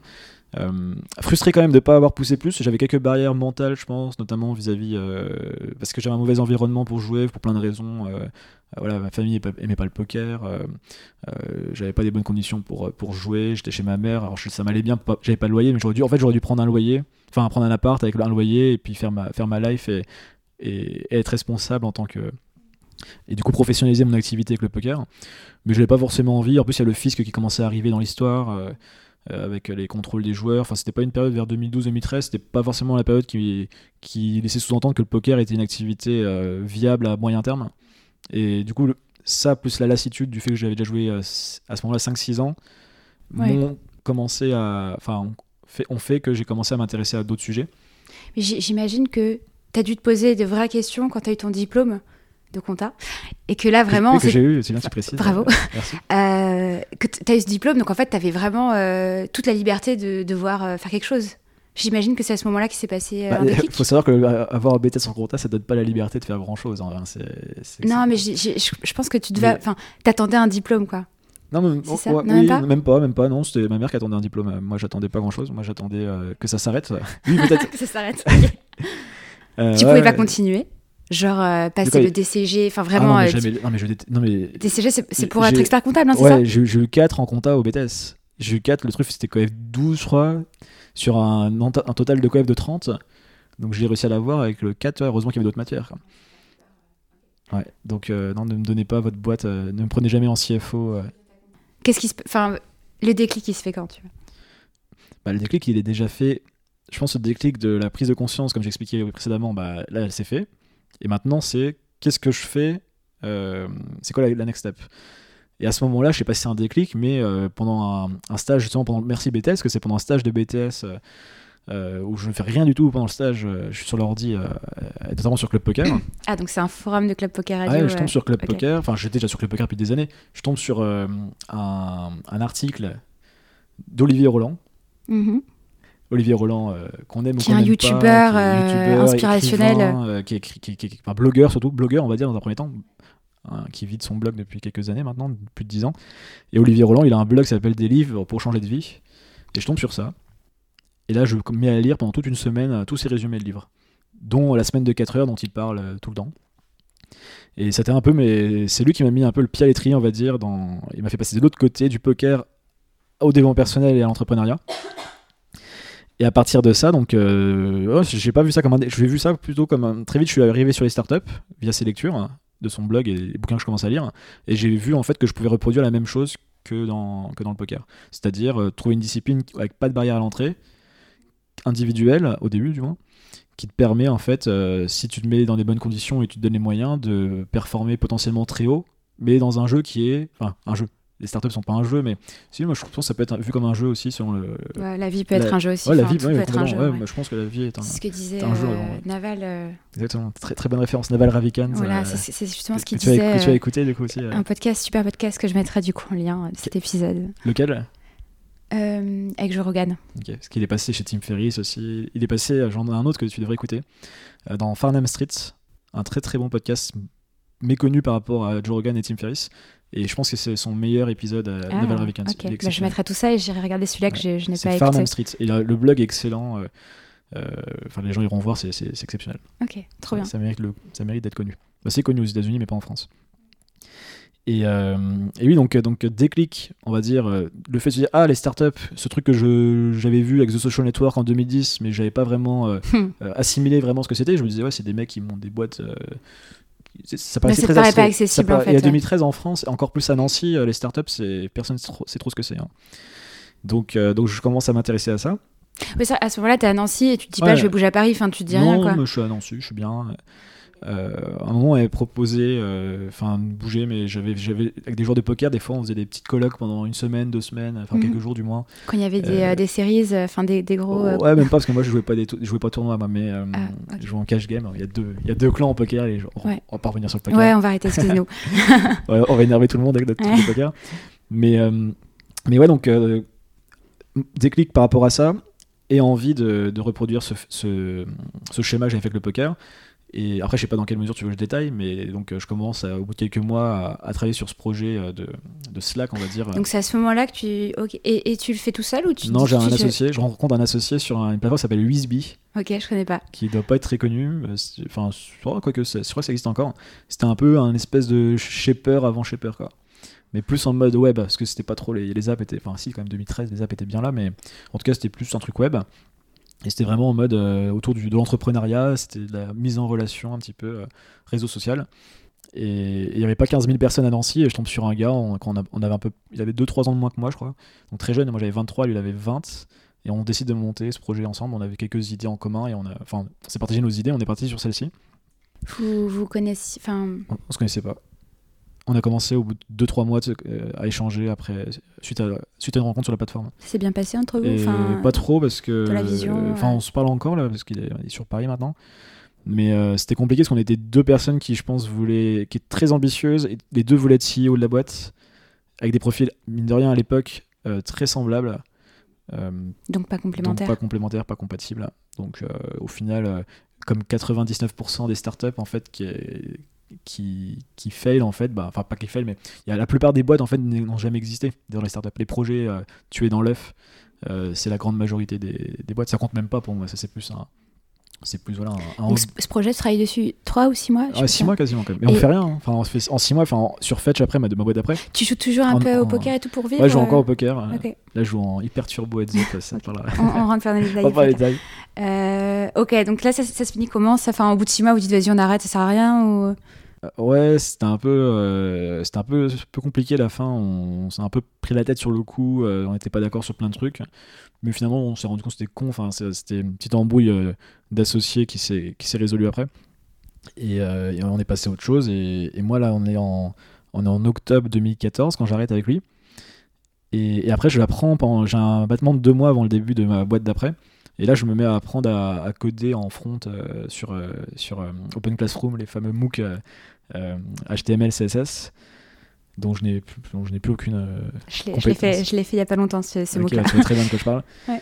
Euh, frustré quand même de pas avoir poussé plus. J'avais quelques barrières mentales, je pense, notamment vis-à-vis euh, parce que j'avais un mauvais environnement pour jouer pour plein de raisons. Euh, voilà, ma famille aimait pas, le poker. j'avais pas des bonnes conditions pour pour jouer. J'étais chez ma mère. Alors ça m'allait bien. J'avais pas de loyer, mais j'aurais dû. En fait, j'aurais dû prendre un loyer, enfin prendre un appart avec un loyer et puis faire ma faire ma life et être responsable en tant que et du coup professionnaliser mon activité avec le poker. Mais je n'avais pas forcément envie. En plus, il y a le fisc qui commençait à arriver dans l'histoire. euh, euh, avec les contrôles des joueurs. Enfin, c'était pas une période vers 2012-2013, c'était pas forcément la période qui, qui laissait sous-entendre que le poker était une activité euh, viable à moyen terme. Et du coup, le- ça, plus la lassitude du fait que j'avais déjà joué à ce moment-là 5-6 ans, Ouais. m'ont commencé à. Enfin, ont fait, fait que j'ai commencé à m'intéresser à d'autres sujets. Mais j'imagine que t'as dû te poser de vraies questions quand t'as eu ton diplôme de compta. Et que là, vraiment, que, que j'ai eu, c'est bien tu précises. Bravo. Merci. [LAUGHS] euh, que t'as eu ce diplôme, donc en fait, t'avais vraiment euh, toute la liberté de devoir euh, faire quelque chose. J'imagine que c'est à ce moment-là qu'il s'est passé Bah, déclic. [LAUGHS] faut savoir que euh, avoir un BTS en compta, ça donne pas la liberté de faire grand chose. Non, mais je pense que tu devais. Mais- Enfin, t'attendais un diplôme, quoi. Non, mais, ouais, Non, oui, même pas même pas, même pas. Non, c'était ma mère qui attendait un diplôme. Moi, j'attendais pas grand chose. Moi, j'attendais que ça s'arrête. [LAUGHS] Oui, peut-être. que ça s'arrête. Tu ouais, pouvais pas ouais. continuer Genre euh, passer le DCG, enfin Ah vraiment. non, mais euh, jamais- non, mais je dét- non, mais DCG, c'est pour être expert comptable, hein, c'est ouais, j'ai eu- j'ai eu 4 en compta au BTS. J'ai eu 4, le truc c'était coef 12, je crois, sur un, un total de coef de 30. Donc j'ai réussi à l'avoir avec le 4, ouais, heureusement qu'il y avait d'autres matières. Ouais, donc euh, non, ne me donnez pas votre boîte, euh, ne me prenez jamais en CFO. Qu'est-ce qui se. Enfin, le déclic, il se fait quand tu veux. Bah, le déclic, il est déjà fait. Je pense que le déclic de la prise de conscience, comme j'expliquais précédemment, bah, là, elle s'est fait. Et maintenant, c'est qu'est-ce que je fais euh, C'est quoi la, la next step? Et à ce moment-là, je sais pas si c'est un déclic, mais euh, pendant un, un stage, justement, pendant Merci BTS, parce que c'est pendant un stage de BTS euh, où je ne fais rien du tout pendant le stage, je suis sur l'ordi, notamment sur Club Poker. [COUGHS] Ah, donc c'est un forum de Club Poker Ah Radio. ouais, je tombe sur Club ok. Poker, enfin j'étais déjà sur Club Poker depuis des années, je tombe sur un, un article d'Olivier Roland, Mhm. Olivier Roland euh, qu'on aime Qui est un youtubeur, euh, youtubeur, inspirationnel. euh, qui est, enfin, blogueur surtout, blogueur on va dire dans un premier temps, hein, qui vit de son blog depuis quelques années maintenant, plus de 10 ans. Et Olivier Roland, il a un blog qui s'appelle Des livres pour changer de vie. Et je tombe sur ça. Et là, je me mets à lire pendant toute une semaine tous ses résumés de livres, dont la semaine de 4 heures dont il parle tout le temps. Et c'était un peu, mais c'est lui qui m'a mis un peu le pied à l'étrier, on va dire. Dans... Il m'a fait passer de l'autre côté du poker au développement personnel et à l'entrepreneuriat. Et à partir de ça, donc, euh, ouais, j'ai pas vu ça comme un. l'ai vu ça plutôt comme un. Très vite, je suis arrivé sur les startups via ses lectures hein, de son blog et les bouquins que je commence à lire. Et j'ai vu en fait que je pouvais reproduire la même chose que dans, que dans le poker. C'est-à-dire euh, trouver une discipline avec pas de barrière à l'entrée, individuelle, au début du moins, qui te permet en fait, euh, si tu te mets dans les bonnes conditions et tu te donnes les moyens, de performer potentiellement très haut, mais dans un jeu qui est. Enfin, un jeu. Les startups sont pas un jeu, mais si, moi je pense que ça peut être vu comme un jeu aussi selon le. Ouais, la vie peut être un jeu aussi. Ouais, la vie, peut être un jeu. ouais, je pense que la vie est un. C'est ce que disait c'est un jeu, euh. Naval. euh, Exactement, très, très bonne référence. Naval Ravikant. voilà, euh, c'est- justement ce qu'il as, disait. que tu as euh, écouté du coup aussi. Un podcast, super podcast que je mettrai du coup en lien de cet épisode. Lequel? Euh, avec Joe Rogan. Ok, Parce qu'il est passé chez Tim Ferriss aussi. Il est passé, j'en ai un autre que tu devrais écouter, euh, dans Farnham Street, un très très bon podcast méconnu par rapport à Joe Rogan et Tim Ferriss. Et je pense que c'est son meilleur épisode à Ah, Naval Ravikant. Bah, je mettrai tout ça et j'irai regarder celui-là que je, je n'ai pas écouté. Farnham Street. Et le, le blog est excellent. euh, euh, Enfin, les gens iront voir, c'est exceptionnel. Ok, trop bien. Ça mérite, le, ça mérite d'être connu. Bah, c'est connu aux États-Unis, mais pas en France. Et, euh, et oui, donc, donc déclic, on va dire, le fait de se dire, ah, les startups, ce truc que je- j'avais vu avec The Social Network en 2010, mais j'avais pas vraiment [LAUGHS] euh, assimilé vraiment ce que c'était. Je me disais, ouais, c'est des mecs qui montent des boîtes, euh, ça te très paraît pas accessible, ça en fait, Et à ouais. 2013 en France, encore plus à Nancy, euh, les startups, c'est personne sait trop, sait trop ce que c'est. hein. Donc, euh, donc je commence à m'intéresser à ça. Oui, ça, à ce moment-là, t'es à Nancy et tu te dis pas je vais bouger à Paris, enfin tu te dis non, rien quoi. mais je suis à Nancy, je suis bien. Euh, à un moment, elle proposé, euh, enfin, de bouger, mais j'avais, j'avais avec des joueurs de poker, des fois, on faisait des petites colloques pendant une semaine, deux semaines, enfin Mhm. quelques jours du moins. Quand il y avait des, Euh, euh, des séries, euh, enfin des, des gros. euh, ouais, même pas parce que moi, je jouais pas des, je jouais pas tournoi, moi, mais euh, Ah, je jouais en cash game. Il y a deux, il y a deux clans en poker, et je- on, Ouais. on va pas revenir sur le poker. Ouais, on va arrêter, excusez-nous. [LAUGHS] Ouais, on va énerver tout le monde avec notre poker. Mais, euh, mais ouais, donc, euh, déclic par rapport à ça et envie de, de reproduire ce, ce, ce schéma que j'avais fait avec le poker. Et après, je sais pas dans quelle mesure tu veux que je détaille, mais donc euh, je commence à- au bout de quelques mois à, à travailler sur ce projet euh, de, de Slack, on va dire. Donc c'est à ce moment-là que tu. Et, et tu le fais tout seul ou tu non, j'ai un associé, je rencontre un associé sur un- une plateforme qui s'appelle Wizby, Ok, je connais pas. qui doit pas être très connu. euh, Enfin, je crois quoique c'est- je crois que ça existe encore. C'était un peu un espèce de shaper avant shaper, quoi. Mais plus en mode web, parce que c'était pas trop les, les apps étaient. Enfin, si, quand même 2013, les apps étaient bien là, mais en tout cas, c'était plus un truc web. Et c'était vraiment en mode euh, autour du, de l'entrepreneuriat, c'était de la mise en relation un petit peu euh, réseau social. Et il n'y avait pas 15 000 personnes à Nancy, et je tombe sur un gars, on, quand on, a- on avait un peu, il avait 2-3 ans de moins que moi, je crois. Donc très jeune, moi j'avais 23, lui il avait 20. Et on décide de monter ce projet ensemble. On avait quelques idées en commun et on a, enfin, on s'est partagé nos idées. On est parti sur celle-ci. Vous, vous connaissez. Enfin, On, on se connaissait pas. On a commencé au bout de 2-3 mois euh, à échanger après, suite à, suite à une rencontre sur la plateforme. ça s'est bien passé entre vous enfin, pas trop parce que. la vision, Enfin, ouais. on se parle encore là parce qu'il est, sur Paris maintenant. Mais euh, c'était compliqué parce qu'on était deux personnes qui, je pense, voulaient, qui étaient très ambitieuses. Et les deux voulaient être CEO de la boîte avec des profils, mine de rien, à l'époque, euh, très semblables. Euh, Donc pas donc complémentaire. pas complémentaires, pas compatibles. Donc euh, au final, euh, comme 99% des startups en fait qui, qui, qui fail en fait, bah, enfin pas qui fail, mais y a la plupart des boîtes en fait n'ont jamais existé dans les startups. Les projets euh, tués dans l'œuf, euh, c'est la grande majorité des, des boîtes. Ça compte même pas pour moi. Ça c'est plus un, c'est plus voilà un, un Donc ce, projet, tu travailles dessus 3 ou 6 mois je sais Ouais, pas. six mois quasiment quand même. Mais on Et- fait rien. hein. Enfin, on fait en 6 mois. Enfin, en- sur Fetch après, ma, ma boîte d'après. Tu joues toujours un En- peu au en- poker et tout pour vivre Ouais, je joue euh, encore au poker. euh, Ok, Là, je joue en hyper turbo heads up. ça, là. on, on rentre dans les détails. On les détails. Euh, ok, donc là, ça, ça se finit comment ça, enfin, Au bout de 6 mois, vous dites vas-y, on arrête, ça sert à rien ou... Euh, Ouais, c'était un peu, euh, c'était un peu, peu compliqué la fin. On, s'est un peu pris la tête sur le coup. euh, on n'était pas d'accord sur plein de trucs. Mais finalement, on s'est rendu compte que c'était con. Enfin, c'était une petite embrouille d'associés qui s'est, qui s'est résolue après. Et, on est passé à autre chose. Et, moi, là, on est en, on est en octobre 2014 quand j'arrête avec lui. Et, et après, je l'apprends. J'ai un battement de deux mois avant le début de ma boîte d'après. Et là, je me mets à apprendre à, à coder en front euh, sur, euh, sur euh, Open Classroom, les fameux MOOC HTML, CSS, dont je n'ai plus, aucune. Je l'ai je l'ai fait, Compétence. je l'ai fait il y a pas longtemps, ce, ce ok, mot-là. ouais, tu vois très bien de quoi je parle. [LAUGHS] Ouais.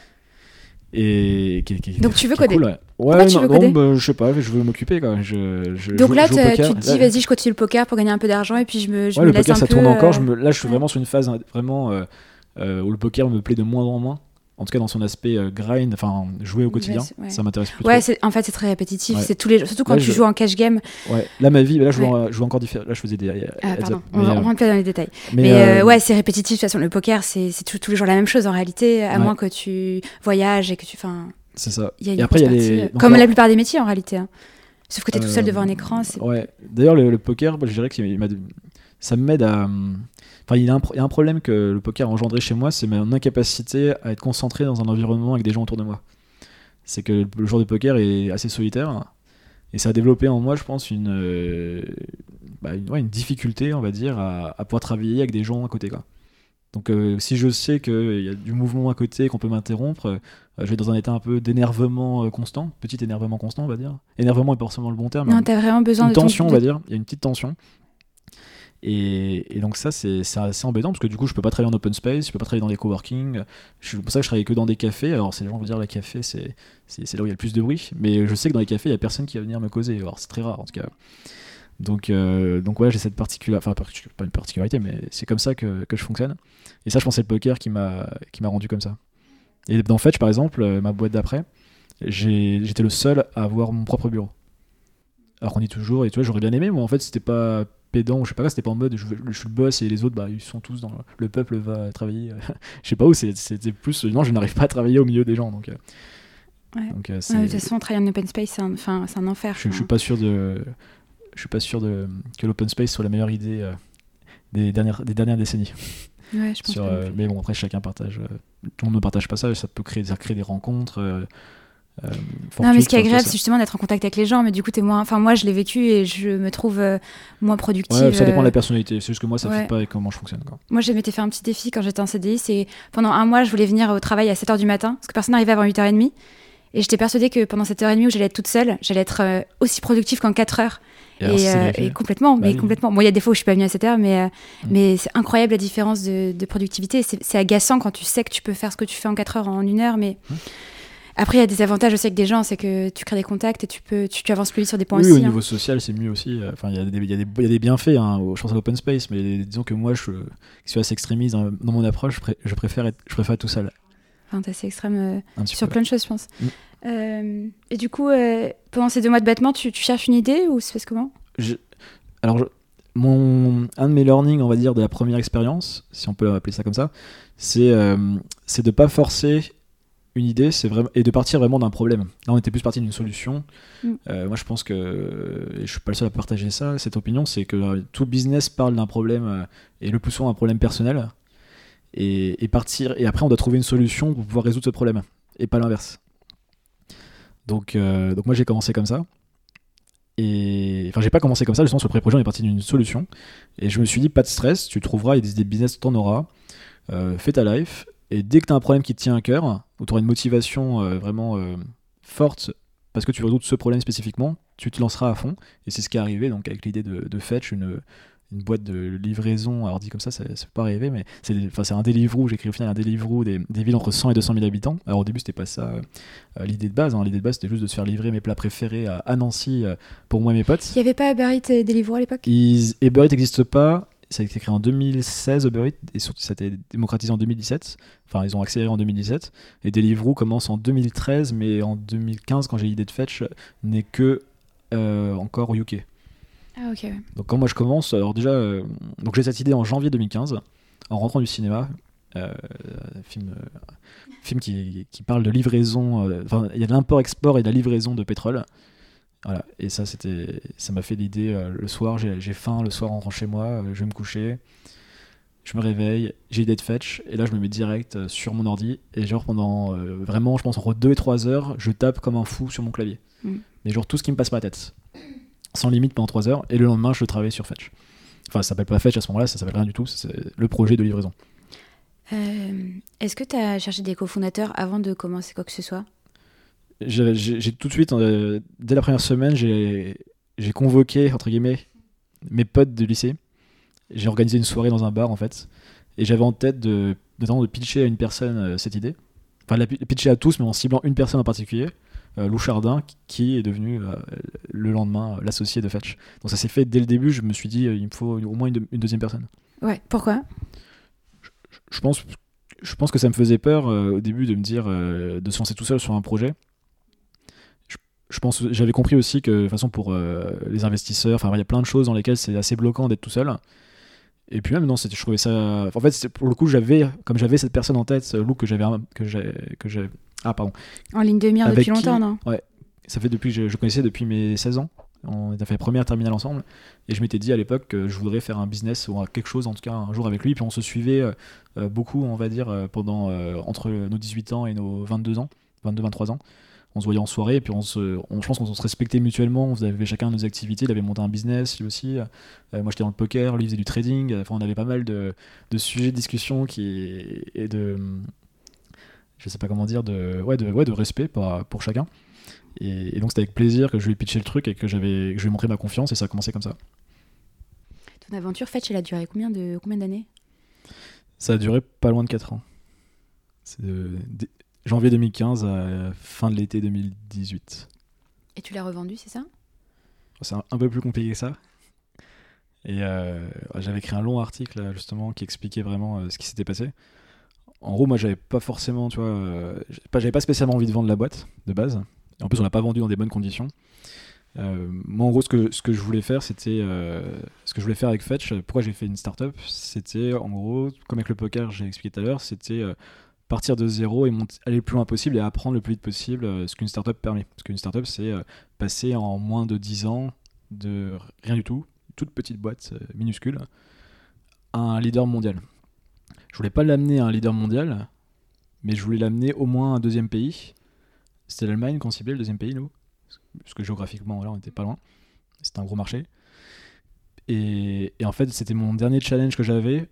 Et qui- qui- Donc tu veux coder cool, ouais. Pourquoi Ouais, tu non, coder bah, je sais pas, je veux m'occuper quoi. Je, je Donc là, tu te dis, vas-y, je continue le poker pour gagner un peu d'argent et puis je me, je Ouais, me le laisse poker un ça peu, tourne encore. Je me, là, je suis ouais. vraiment sur une phase hein, vraiment euh, euh, où le poker me plaît de moins en moins. En tout cas, dans son aspect euh, grind, enfin jouer au quotidien, Ouais, ouais. ça m'intéresse plus Ouais, en fait, c'est très répétitif. Ouais. C'est tous les, surtout quand tu je- joues en cash game. Ouais. Là, ma vie, là, je joue, Ouais. en- je joue encore différent. Là, je faisais des. Ah, heads pardon, on, va- euh, on rentre pas dans les détails. mais, Mais, euh, euh, ouais, c'est répétitif. De toute façon, le poker, c'est tous- les jours la même chose en réalité, à moins que tu voyages et que tu. Enfin, c'est ça. il y a Et après, il y a les. euh, donc Comme là- la plupart des métiers en réalité. hein. Sauf que tu es tout seul Euh, devant un écran. Ouais. D'ailleurs, le, le poker, je dirais que ça m'aide à. Enfin, il y, a un pro- il y a un problème que le poker a engendré chez moi, c'est mon incapacité à être concentré dans un environnement avec des gens autour de moi. C'est que le joueur de poker est assez solitaire. Et ça a développé en moi, je pense, une, euh, bah, une, ouais, une difficulté, on va dire, à, à pouvoir travailler avec des gens à côté. Quoi. Donc, euh, si je sais qu'il y a du mouvement à côté, qu'on peut m'interrompre, euh, je vais dans un état un peu d'énervement euh, constant, petit énervement constant, on va dire. Énervement est pas forcément le bon terme. Non, t'as vraiment besoin une de ton- tension, on va dire. Il y a une petite tension. Et, donc ça, c'est assez embêtant parce que du coup, je peux pas travailler en open space, je peux pas travailler dans des coworking. C'est pour ça que je travaille que dans des cafés. Alors, c'est les gens vont dire les cafés, c'est là où il y a le plus de bruit. Mais je sais que dans les cafés, il y a personne qui va venir me causer. Alors, c'est très rare en tout cas. Donc, euh, donc ouais, j'ai cette particularité, enfin pas une particularité, mais c'est comme ça que, que je fonctionne. Et ça, je pense, c'est le poker qui m'a rendu comme ça. Et dans Fetch, par exemple, euh, ma boîte d'après, j'étais le seul à avoir mon propre bureau. Alors qu'on dit toujours, et tu vois, j'aurais bien aimé, mais en fait, c'était pas pédant, ou je sais pas quoi, c'était pas en mode je, suis le boss et les autres, bah, ils sont tous dans le, le peuple va travailler. [LAUGHS] je sais pas où, c'était plus, non, je n'arrive pas à travailler au milieu des gens, donc. euh, Ouais. donc euh, Ouais, de toute façon, travailler en open space, c'est un, enfin, c'est un enfer. je, je suis pas sûr de. je suis pas sûr de, que l'open space soit la meilleure idée euh, des, dernières, des dernières décennies. Ouais, je pense Sur, euh, mais bon, après, chacun partage. euh, tout le monde ne partage pas ça, ça peut créer, ça crée des rencontres. Euh, euh, Non, mais ce qui est agréable, c'est justement d'être en contact avec les gens, mais du coup, t'es moins. Enfin, moi, je l'ai vécu et je me trouve euh, moins productive. Ouais, ça dépend de euh, la personnalité. C'est juste que moi, ça ne ouais. fit pas avec comment je fonctionne. Quoi. Moi, je m'étais fait un petit défi quand j'étais en CDI. C'est pendant un mois, je voulais venir au travail à 7h du matin, parce que personne n'arrivait avant 8h30. Et j'étais persuadée que pendant cette heure et demie où j'allais être toute seule, j'allais être euh, aussi productive qu'en 4 heures. Et, euh, et complètement, Bah mais oui. complètement. Bon, il y a des fois où je suis pas venue à 7 heures, mais, euh, Mm. mais c'est incroyable la différence de, de productivité. C'est agaçant quand tu sais que tu peux faire ce que tu fais en 4 heures en une heure, mais Mm. Après, il y a des avantages aussi avec des gens, c'est que tu crées des contacts et tu peux, tu, tu avances plus vite sur des points Oui, aussi. au hein. niveau social, c'est mieux aussi. Enfin, il y, a des- il y, y a des bienfaits, hein, je pense à l'open space, mais disons que moi, je, je suis assez extrémiste dans, dans mon approche. Je, pré- je préfère être, je préfère être tout seul. Enfin, t'es assez extrême euh, sur peu. plein de choses, je pense. Mm. Euh, et du coup, euh, pendant ces deux mois de battement, tu, tu cherches une idée ou c'est comment? Je- alors, je- mon, un de mes learnings, on va dire, de la première expérience, si on peut appeler ça comme ça, c'est euh, de pas forcer une idée c'est vraiment, et de partir vraiment d'un problème. Là, on était plus parti d'une solution. Mm. Euh, moi, je pense que, et je suis pas le seul à partager ça, cette opinion, c'est que euh, tout business parle d'un problème, euh, et le plus souvent un problème personnel, et, et partir, et après, on doit trouver une solution pour pouvoir résoudre ce problème, et pas l'inverse. Donc, donc moi, j'ai commencé comme ça. Et enfin, j'ai pas commencé comme ça, justement, sur le pré-projet, on est parti d'une solution. Et je me suis dit, pas de stress, tu trouveras, il y a des idées business, t'en auras. Fais ta life. Et dès que tu as un problème qui te tient à cœur, ou tu auras une motivation euh, vraiment euh, forte parce que tu résoudre ce problème spécifiquement, tu te lanceras à fond. Et c'est ce qui est arrivé donc avec l'idée de, de Fetch, une, une boîte de livraison. Alors dit comme ça, ça, peut pas arriver, mais c'est un Deliveroo. J'ai écrit au final un Deliveroo des, des villes entre 100 et 200 000 habitants. Alors au début, c'était pas ça euh, l'idée de base. hein. L'idée de base, c'était juste de se faire livrer mes plats préférés à, à Nancy euh, pour moi et mes potes. Il y avait pas Uber Eats et Deliveroo à l'époque? Uber Eats n'existe pas. Ça a été créé en 2016, Uber Eats, et surtout ça a été démocratisé en 2017. Enfin, ils ont accéléré en 2017. Et Deliveroo commence en 2013, mais en 2015, quand j'ai l'idée de Fetch, n'est que euh, encore au UK. Ah, ok. Donc quand moi je commence, alors déjà, euh, donc j'ai cette idée en janvier 2015, en rentrant du cinéma, euh, film, film qui, qui parle de livraison, euh, enfin il y a de l'import-export et de la livraison de pétrole. Voilà, et ça c'était, ça m'a fait l'idée euh, le soir, j'ai faim, le soir en rentrant chez moi, euh, je vais me coucher, je me réveille, j'ai l'idée de fetch, et là je me mets direct euh, sur mon ordi, et genre pendant vraiment, je pense entre 2 et 3 heures, je tape comme un fou sur mon clavier. Mm. Mais genre tout ce qui me passe par la tête sans limite pendant 3 heures et le lendemain je travaille sur Fetch. Enfin, ça s'appelle pas Fetch à ce moment-là, ça s'appelle rien du tout, c'est le projet de livraison. Est-ce que tu as cherché des cofondateurs avant de commencer quoi que ce soit? J'ai tout de suite, euh, dès la première semaine, j'ai convoqué, entre guillemets, mes potes de lycée. J'ai organisé une soirée dans un bar en fait, et j'avais en tête de, notamment de pitcher à une personne euh, cette idée. Enfin, la pi- pitcher à tous, mais en ciblant une personne en particulier, euh, Lou Chardin, qui est devenu euh, le lendemain l'associé de Fetch. Donc ça s'est fait dès le début, je me suis dit, il me faut au moins une, une deuxième personne. Ouais, pourquoi? Je pense, je pense que ça me faisait peur au début de me dire de se lancer tout seul sur un projet. Je, pense, j'avais compris aussi que de toute façon pour euh, les investisseurs, enfin il y a plein de choses dans lesquelles c'est assez bloquant d'être tout seul. Et puis même non, c'était- je trouvais ça. En fait, pour le coup, j'avais, comme j'avais cette personne en tête, Lou que j'avais, que j'ai, que j'ai. Ah pardon. En ligne de mire Avec depuis qui longtemps, non? Ça fait depuis je, je connaissais depuis mes 16 ans. On a fait première terminale ensemble. Et je m'étais dit à l'époque que je voudrais faire un business ou quelque chose, en tout cas un jour avec lui. Puis on se suivait euh, beaucoup, on va dire, euh, pendant entre nos 18 ans et nos 22 ans, 22-23 ans. On se voyait en soirée, et puis on se, on, je pense qu'on se respectait mutuellement. On avait chacun nos activités. Il avait monté un business, lui aussi. Euh, moi, j'étais dans le poker, lui il faisait du trading. Enfin, on avait pas mal de, de sujets de discussion qui, et de. Je sais pas comment dire, de, ouais, de, ouais, de respect pour, pour chacun. Et, et donc c'était avec plaisir que je lui ai pitché le truc et que, j'avais, que je lui ai montré ma confiance et ça a commencé comme ça. Ton aventure Fetch, elle a duré combien de combien d'années? Ça a duré pas loin de 4 ans. C'est de, de- janvier 2015 à fin de l'été 2018. Et tu l'as revendu, c'est ça? C'est un, un peu plus compliqué que ça. Et euh, j'avais écrit un long article justement qui expliquait vraiment euh, ce qui s'était passé. En gros, moi j'avais pas forcément, tu vois, euh, j'avais pas- spécialement envie de vendre la boîte de base. Et en plus, on l'a pas vendu dans des bonnes conditions. Euh, moi, en gros, ce que, ce que je voulais faire, c'était. euh, ce que je voulais faire avec Fetch, pourquoi j'ai fait une startup, c'était en gros, comme avec le poker, j'ai expliqué tout à l'heure, c'était euh, partir de zéro et aller le plus loin possible et apprendre le plus vite possible euh, ce qu'une startup permet. Parce qu'une startup, c'est euh, passer en moins de 10 ans de rien du tout, toute petite boîte minuscule, à un leader mondial. Je voulais pas l'amener à un leader mondial, mais je voulais l'amener au moins à un deuxième pays. C'était l'Allemagne qu'on ciblait, le deuxième pays, nous. Parce que géographiquement, voilà, on n'était pas loin. C'était un gros marché. Et en fait, c'était mon dernier challenge que j'avais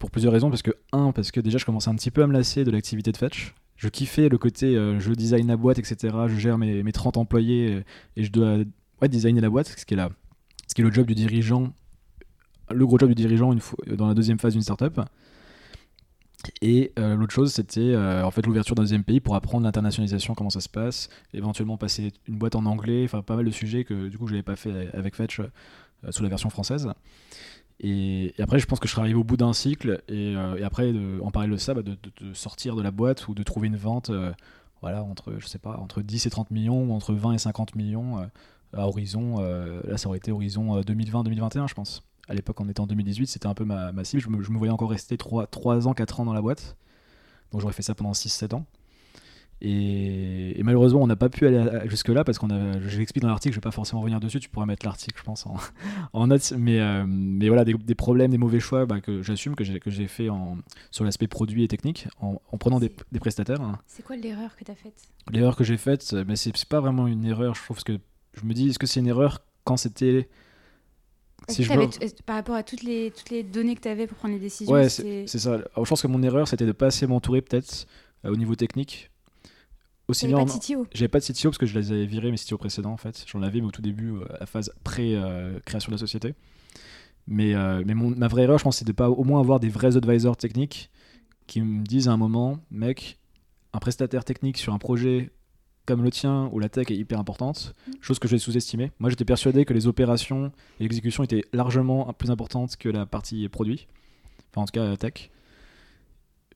pour plusieurs raisons. Parce que, un, parce que déjà, je commençais un petit peu à me lasser de l'activité de fetch. Je kiffais le côté euh, je design la boîte, etc. Je gère mes, mes 30 employés euh, et je dois ouais, designer la boîte, ce qui, est la, ce qui est le job du dirigeant, le gros job du dirigeant une fois, dans la deuxième phase d'une startup. Et euh, l'autre chose, c'était en fait l'ouverture d'un deuxième pays pour apprendre l'internationalisation, comment ça se passe, éventuellement passer une boîte en anglais, enfin pas mal de sujets que du coup je n'avais pas fait avec Fetch sous la version française. Et, après, je pense que je serais arrivé au bout d'un cycle, et, et après, de, en parallèle de ça, bah, de, sortir de la boîte ou de trouver une vente, voilà, entre je sais pas, entre 10 et 30 millions ou entre 20 et 50 millions à horizon. là, ça aurait été horizon 2020-2021, je pense à l'époque, on était en 2018, c'était un peu ma, cible. Je me, je me, voyais encore rester 3, 3 ans, 4 ans dans la boîte. Donc j'aurais fait ça pendant 6-7 ans. Et, malheureusement, on n'a pas pu aller jusque-là parce qu'on a, je l'explique dans l'article, je vais pas forcément revenir dessus, tu pourrais mettre l'article, je pense, en, [LAUGHS] en note. Mais, euh, mais voilà, des, problèmes, des mauvais choix bah, que j'assume, que j'ai, fait en, sur l'aspect produit et technique, en, prenant des, des, prestataires. C'est quoi l'erreur que tu as faite? L'erreur que j'ai faite, mais c'est, c'est pas vraiment une erreur, je trouve, que je me dis, est-ce que c'est une erreur quand c'était par rapport à toutes les, toutes les données que tu avais pour prendre les décisions Ouais, c'est ça. je pense que mon erreur, c'était de pas assez m'entourer, peut-être, euh, au niveau technique. Aussi bien. Pas de CTO J'avais pas de CTO parce que je les avais virés, mes CTO précédents, en fait. J'en avais, mais au tout début, à euh, la phase pré-création de la société. Mais, euh, mais mon, ma vraie erreur, je pense, c'est de pas au moins avoir des vrais advisors techniques qui me disent à un moment, mec, un prestataire technique sur un projet comme le tien, où la tech est hyper importante, mm. chose que je vais sous-estimer. Moi, j'étais persuadé que les opérations et l'exécution étaient largement plus importantes que la partie produit, enfin en tout cas tech.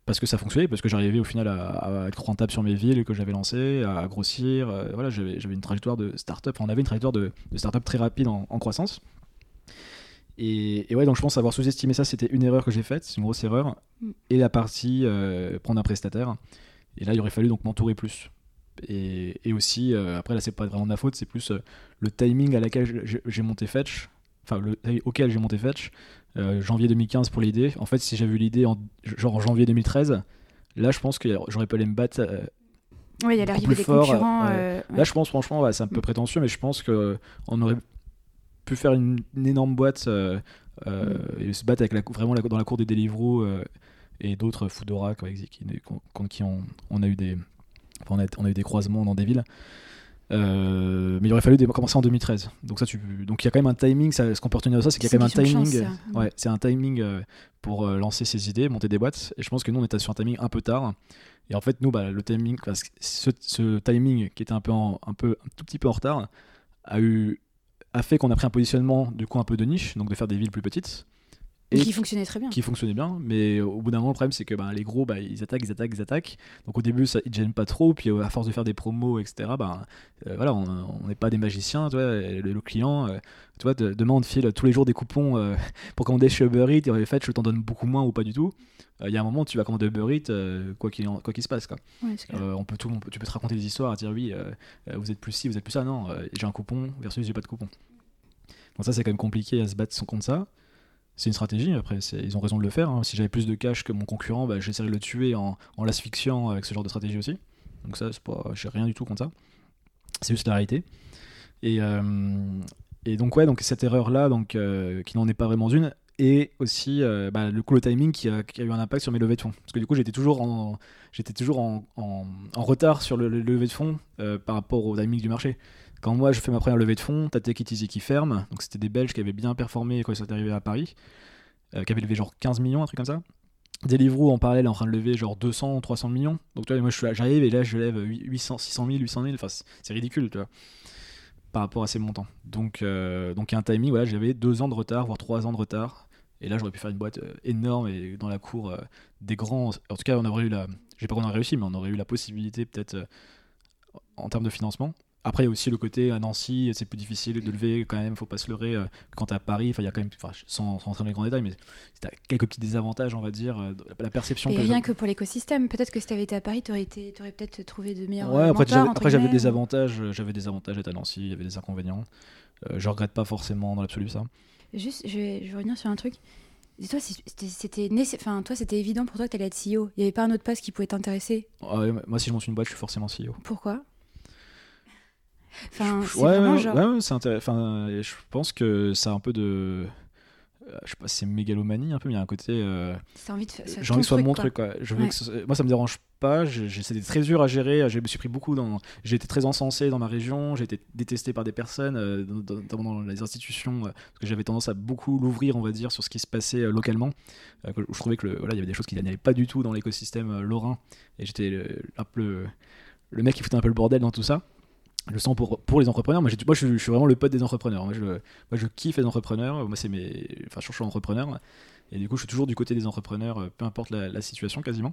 Parce que ça fonctionnait, parce que j'arrivais au final à, être rentable sur mes villes que j'avais lancées, à grossir. Euh, voilà, j'avais une trajectoire de start-up, on avait une trajectoire de, de start-up très rapide en, croissance. Et, ouais, donc je pense avoir sous-estimé ça, c'était une erreur que j'ai faite, c'est une grosse erreur. Mm. Et la partie euh, prendre un prestataire. Et là, il aurait fallu donc m'entourer plus. Et, aussi, euh, après là c'est pas vraiment de ma faute, c'est plus le timing à laquelle j'ai monté Fetch, enfin le, auquel j'ai monté Fetch, euh, janvier 2015 pour l'idée. En fait, si j'avais eu l'idée en genre janvier 2013, là je pense que j'aurais pas allé me battre. oui, il y a l'arrivée des concurrents. Là, je pense franchement, c'est un peu prétentieux, mais je pense que on aurait pu faire une, énorme boîte mm. et se battre avec la, vraiment dans la cour des Deliveroo et d'autres Foodora qui, qui, on a eu des on, a, eu des croisements dans des villes. Euh, mais il aurait fallu commencer en 2013. Donc ça, tu, donc il y a quand même un timing. Ça, ce qu'on peut retenir de ça, c'est qu'il y a quand même un timing. ouais, c'est un timing euh, pour euh, lancer ses idées, monter des boîtes. Et je pense que nous, on était sur un timing un peu tard. Et en fait, nous, bah, le timing, ce, ce, timing qui était un peu, un peu, un tout petit peu en retard, a eu, a fait qu'on a pris un positionnement du coup un peu de niche, donc de faire des villes plus petites. Et qui fonctionnait très bien. Qui fonctionnait bien, mais au bout d'un moment, le problème, c'est que bah, les gros, bah, ils attaquent, ils attaquent, ils attaquent. Donc au début, ça, ils ne gênent pas trop, puis à force de faire des promos, etc., bah, euh, voilà, on n'est pas des magiciens, tu vois, le, client, euh, tu vois, demain, on te file tous les jours des coupons euh, [LAUGHS] pour commander chez Uber Eats, et en fait, je t'en donne beaucoup moins ou pas du tout. Il y a un moment, tu vas commander Uber Eats, quoi qu'il quoi se passe. Quoi. on peut tout, tu peux te raconter des histoires, dire oui, vous êtes plus ci, vous êtes plus ça, non, j'ai un coupon versus j'ai pas de coupon. Donc ça, c'est quand même compliqué à se battre contre ça c'est une stratégie, après ils ont raison de le faire. Hein. Si j'avais plus de cash que mon concurrent, bah, j'essaierais de le tuer en, l'asphyxiant avec ce genre de stratégie aussi. Donc ça, c'est pas, j'ai rien du tout contre ça. C'est juste la réalité. Et, euh, donc ouais, donc cette erreur-là, donc euh, qui n'en est pas vraiment une, et aussi euh, bah, le coup le timing qui a, eu un impact sur mes levées de fonds. Parce que du coup j'étais toujours en retard sur le, le levée de fonds par rapport au timing du marché. Quand moi je fais ma première levée de fonds, t'as Take qui ferme. Donc c'était des Belges qui avaient bien performé quand ils sont arrivés à Paris, euh, qui avaient levé genre 15 millions, un truc comme ça. Deliveroo en parallèle est en train de lever genre 200, 300 millions. Donc toi, moi j'arrive et là je lève 800, 600 000, 800 000. Enfin, c'est ridicule, tu vois, par rapport à ces montants. Donc euh, donc il y a un timing, voilà, j'avais deux ans de retard, voire trois ans de retard. Et là, j'aurais pu faire une boîte euh, énorme et dans la cour des grands. En tout cas, on aurait eu la. Je sais pas qu'on a réussi, mais on aurait eu la possibilité, peut-être, en termes de financement, après, il y a aussi le côté à Nancy, c'est plus difficile de lever quand même, faut pas se leurrer. Euh, quand tu à Paris, il y a quand même, sans, sans, entrer dans les grands détails, mais tu as quelques petits désavantages, on va dire, euh, la perception. Et rien que pour l'écosystème, peut-être que si tu avais été à Paris, tu aurais, aurais peut-être trouvé de meilleurs. Ouais, après, après j'avais des avantages, j'avais des avantages d'être à Nancy, il y avait des inconvénients. euh, je regrette pas forcément dans l'absolu ça. Juste, je vais, je vais revenir sur un truc. Et toi, c'était, enfin, toi, c'était évident pour toi que t'allais être CEO. Il n'y avait pas un autre poste qui pouvait t'intéresser? Ah moi, si je monte une boîte, je suis forcément CEO. Pourquoi? Enfin, c'est ouais, ouais, genre. ouais, ouais, c'est intéressant. Je pense que c'est un peu de. euh, Je sais pas, c'est mégalomanie un peu, mais il y a un côté. euh, envie de faire. J'ai envie que ce soit mon quoi. truc, quoi. Je veux que ce- Moi, ça me dérange pas. je- je- C'était très dur à gérer. Je me suis pris beaucoup dans. J'ai été très encensé dans ma région. J'ai été détesté par des personnes, euh, dans- dans- dans les institutions, euh, parce que j'avais tendance à beaucoup l'ouvrir, on va dire, sur ce qui se passait euh, localement. Je trouvais que le- voilà, il y avait des choses qui n'allaient pas du tout dans l'écosystème lorrain. Et j'étais le- un peu le, le mec qui foutait un peu le bordel dans tout ça. Je le sens pour, pour les entrepreneurs. Moi, moi je, je suis vraiment le pote des entrepreneurs. Moi, je, moi, je kiffe les entrepreneurs. Moi, c'est mes. Enfin, je suis entrepreneur. Et du coup, je suis toujours du côté des entrepreneurs, euh, peu importe la, la situation quasiment.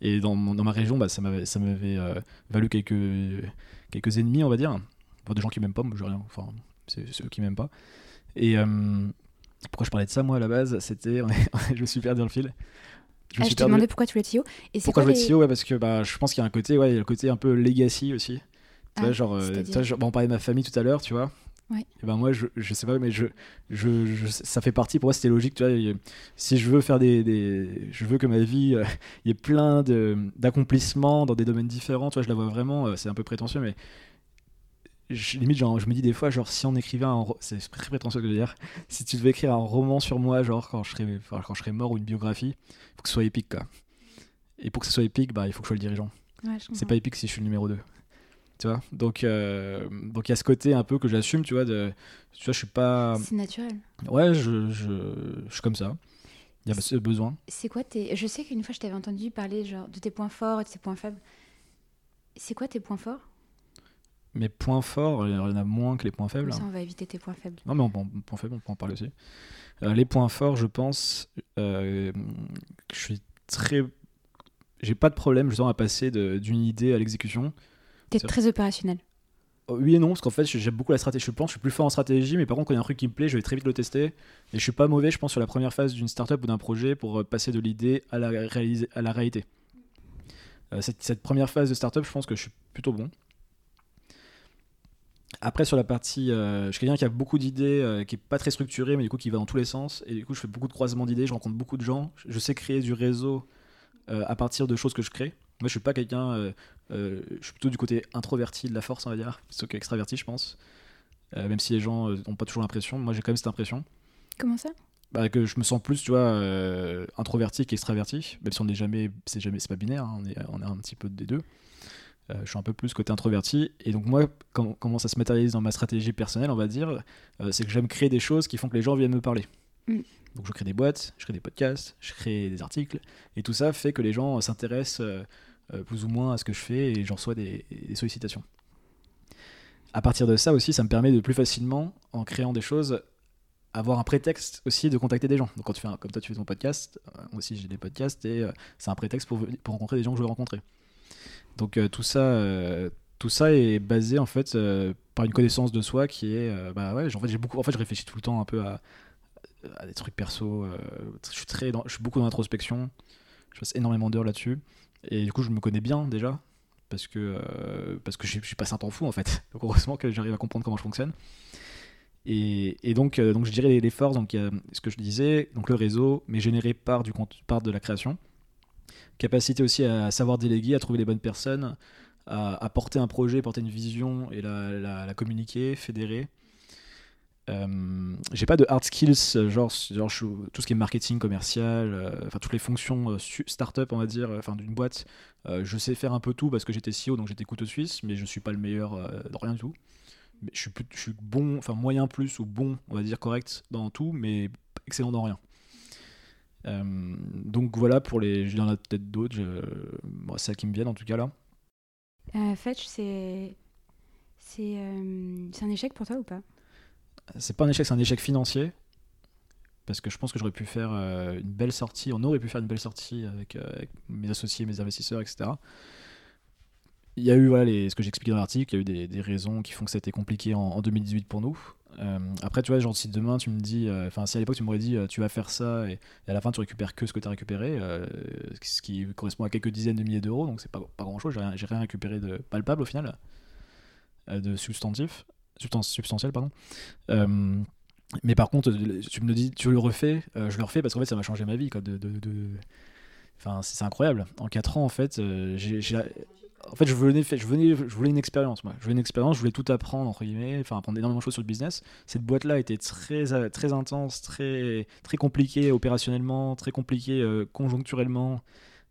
Et dans, dans ma région, bah, ça m'avait, euh, valu quelques, quelques ennemis, on va dire. Enfin, des gens qui m'aiment pas, moi, j'ai rien. Enfin, c'est, c'est eux qui m'aiment pas. Et euh, pourquoi je parlais de ça, moi, à la base? C'était. [LAUGHS] je me suis perdu dans le fil. Je me Ah, suis je perdu. demandé pourquoi tu voulais être CEO. Et Pourquoi je quoi être les- CEO ouais, Parce que bah, je pense qu'il y a un côté, ouais, il y a le côté un peu legacy aussi. Tu Ah, genre, euh, tu vois, genre, bon, on parlait de ma famille tout à l'heure, tu vois. Ouais. Et ben moi, je, je sais pas, mais je, je, je- ça fait partie, pour moi, c'était logique, tu vois. Si je veux faire des. des- je veux que ma vie, euh, il y ait plein de, d'accomplissements dans des domaines différents, tu vois, je la vois vraiment, euh, c'est un peu prétentieux, mais. Je, limite, genre, je me dis des fois, genre, si on écrivait un. C'est très prétentieux de le dire. [LAUGHS] Si tu devais écrire un roman sur moi, genre, quand je serais, enfin, quand je serais mort ou une biographie, faut que ce soit épique, quoi. Et pour que ce soit épique, bah, il faut que je sois le dirigeant. Ouais, C'est pas épique si je suis le numéro 2. Tu vois Donc, euh, donc il y a ce côté un peu que j'assume, tu vois. De, tu vois, je suis pas. C'est naturel. Ouais, je, je, je suis comme ça. Il y a ce besoin. C'est quoi tes. Je sais qu'une fois, je t'avais entendu parler genre, de tes points forts et de tes points faibles. C'est quoi tes points forts? Mes points forts, il y en a moins que les points faibles. Ça, on va éviter tes points faibles. Non, mais on, en- points faibles, on peut en parler aussi. Euh, les points forts, je pense euh, je suis très. J'ai pas de problème, justement, à passer d'une idée à l'exécution. T'es très opérationnel. Oh, Oui et non, parce qu'en fait, j'aime beaucoup la stratégie. Je pense que je suis plus fort en stratégie, mais par contre, quand il y a un truc qui me plaît, je vais très vite le tester. Et je suis pas mauvais, je pense, sur la première phase d'une startup ou d'un projet pour euh, passer de l'idée à la, réalisa- à la réalité. Euh, cette, cette première phase de startup, je pense que je suis plutôt bon. Après, sur la partie. euh, je suis quelqu'un qui a beaucoup d'idées, euh, qui est pas très structuré, mais du coup, qui va dans tous les sens. Et du coup, je fais beaucoup de croisements d'idées, je rencontre beaucoup de gens. Je sais créer du réseau euh, à partir de choses que je crée. Moi, je suis pas quelqu'un. euh, euh, je suis plutôt du côté introverti de la force, on va dire, plutôt qu'extraverti, je pense. Euh, même si les gens n'ont pas toujours l'impression. Moi, j'ai quand même cette impression. Comment ça? Bah, que je me sens plus, tu vois, introverti qu'extraverti. Même si on n'est jamais, c'est jamais, c'est pas binaire, hein, on, est, on est un petit peu des deux. Je suis un peu plus côté introverti. Et donc, moi, quand- comment ça se matérialise dans ma stratégie personnelle, on va dire, c'est que j'aime créer des choses qui font que les gens viennent me parler. Mm. Donc, je crée des boîtes, je crée des podcasts, je crée des articles. Et tout ça fait que les gens s'intéressent plus ou moins à ce que je fais et j'en reçois des, des sollicitations. À partir de ça aussi, ça me permet de plus facilement, en créant des choses, avoir un prétexte aussi de contacter des gens. Donc quand tu fais un- comme toi tu fais ton podcast, euh, moi aussi j'ai des podcasts et euh, c'est un prétexte pour, rencontrer des gens que je veux rencontrer. Donc euh, tout ça, euh, tout ça est basé en fait euh, par une connaissance de soi qui est, euh, bah ouais, en fait beaucoup, en fait je réfléchis tout le temps un peu à, des trucs perso. euh, je suis très, je suis beaucoup dans l'introspection. Je passe énormément d'heures là-dessus et du coup je me connais bien déjà parce que euh, parce que je je suis pas un temps fou en fait. [LAUGHS] Heureusement que j'arrive à comprendre comment je fonctionne. Et, euh, donc je dirais les, forces, ce que je disais, donc le réseau, mais généré par du par de la création. Capacité aussi à savoir déléguer, à trouver les bonnes personnes, à, porter un projet, porter une vision et la communiquer, fédérer. Euh, j'ai pas de hard skills, euh, genre, genre je tout ce qui est marketing commercial, euh, enfin toutes les fonctions euh, start-up, on va dire, enfin d'une boîte. je sais faire un peu tout parce que j'étais CEO, donc j'étais couteau suisse, mais je suis pas le meilleur dans rien du tout. Mais je suis, plus- je suis bon, enfin moyen plus ou bon, on va dire correct dans tout, mais excellent dans rien. Donc voilà pour les. Il y en a peut-être d'autres, bon, celles qui me viennent en tout cas là. Fetch, c'est. C'est un échec pour toi ou pas? C'est pas un échec, c'est un échec financier. Parce que je pense que j'aurais pu faire euh, une belle sortie, on aurait pu faire une belle sortie avec, euh, mes associés, mes investisseurs, etc. Il y a eu, voilà, les, ce que j'expliquais dans l'article, il y a eu des, raisons qui font que ça a été compliqué en, en 2018 pour nous. Euh, après, tu vois, genre, si demain tu me dis, enfin, si à l'époque tu m'aurais dit, tu vas faire ça, et, à la fin tu récupères que ce que tu as récupéré, ce qui correspond à quelques dizaines de milliers d'euros, donc c'est pas, pas grand chose, j'ai rien, rien récupéré de palpable au final, de substantif substantielle, pardon. mais par contre, tu me dis, tu le refais, je le refais parce qu'en fait, ça m'a changé ma vie. Quoi, de, de, de... Enfin, c'est incroyable. En 4 ans, en fait, j'ai en fait, je venais, je venais, je voulais une expérience. Moi, je voulais une expérience. Je voulais tout apprendre entre guillemets, enfin apprendre énormément de choses sur le business. Cette boîte-là était très, très intense, très, très compliquée opérationnellement, très compliquée euh, conjoncturellement, euh,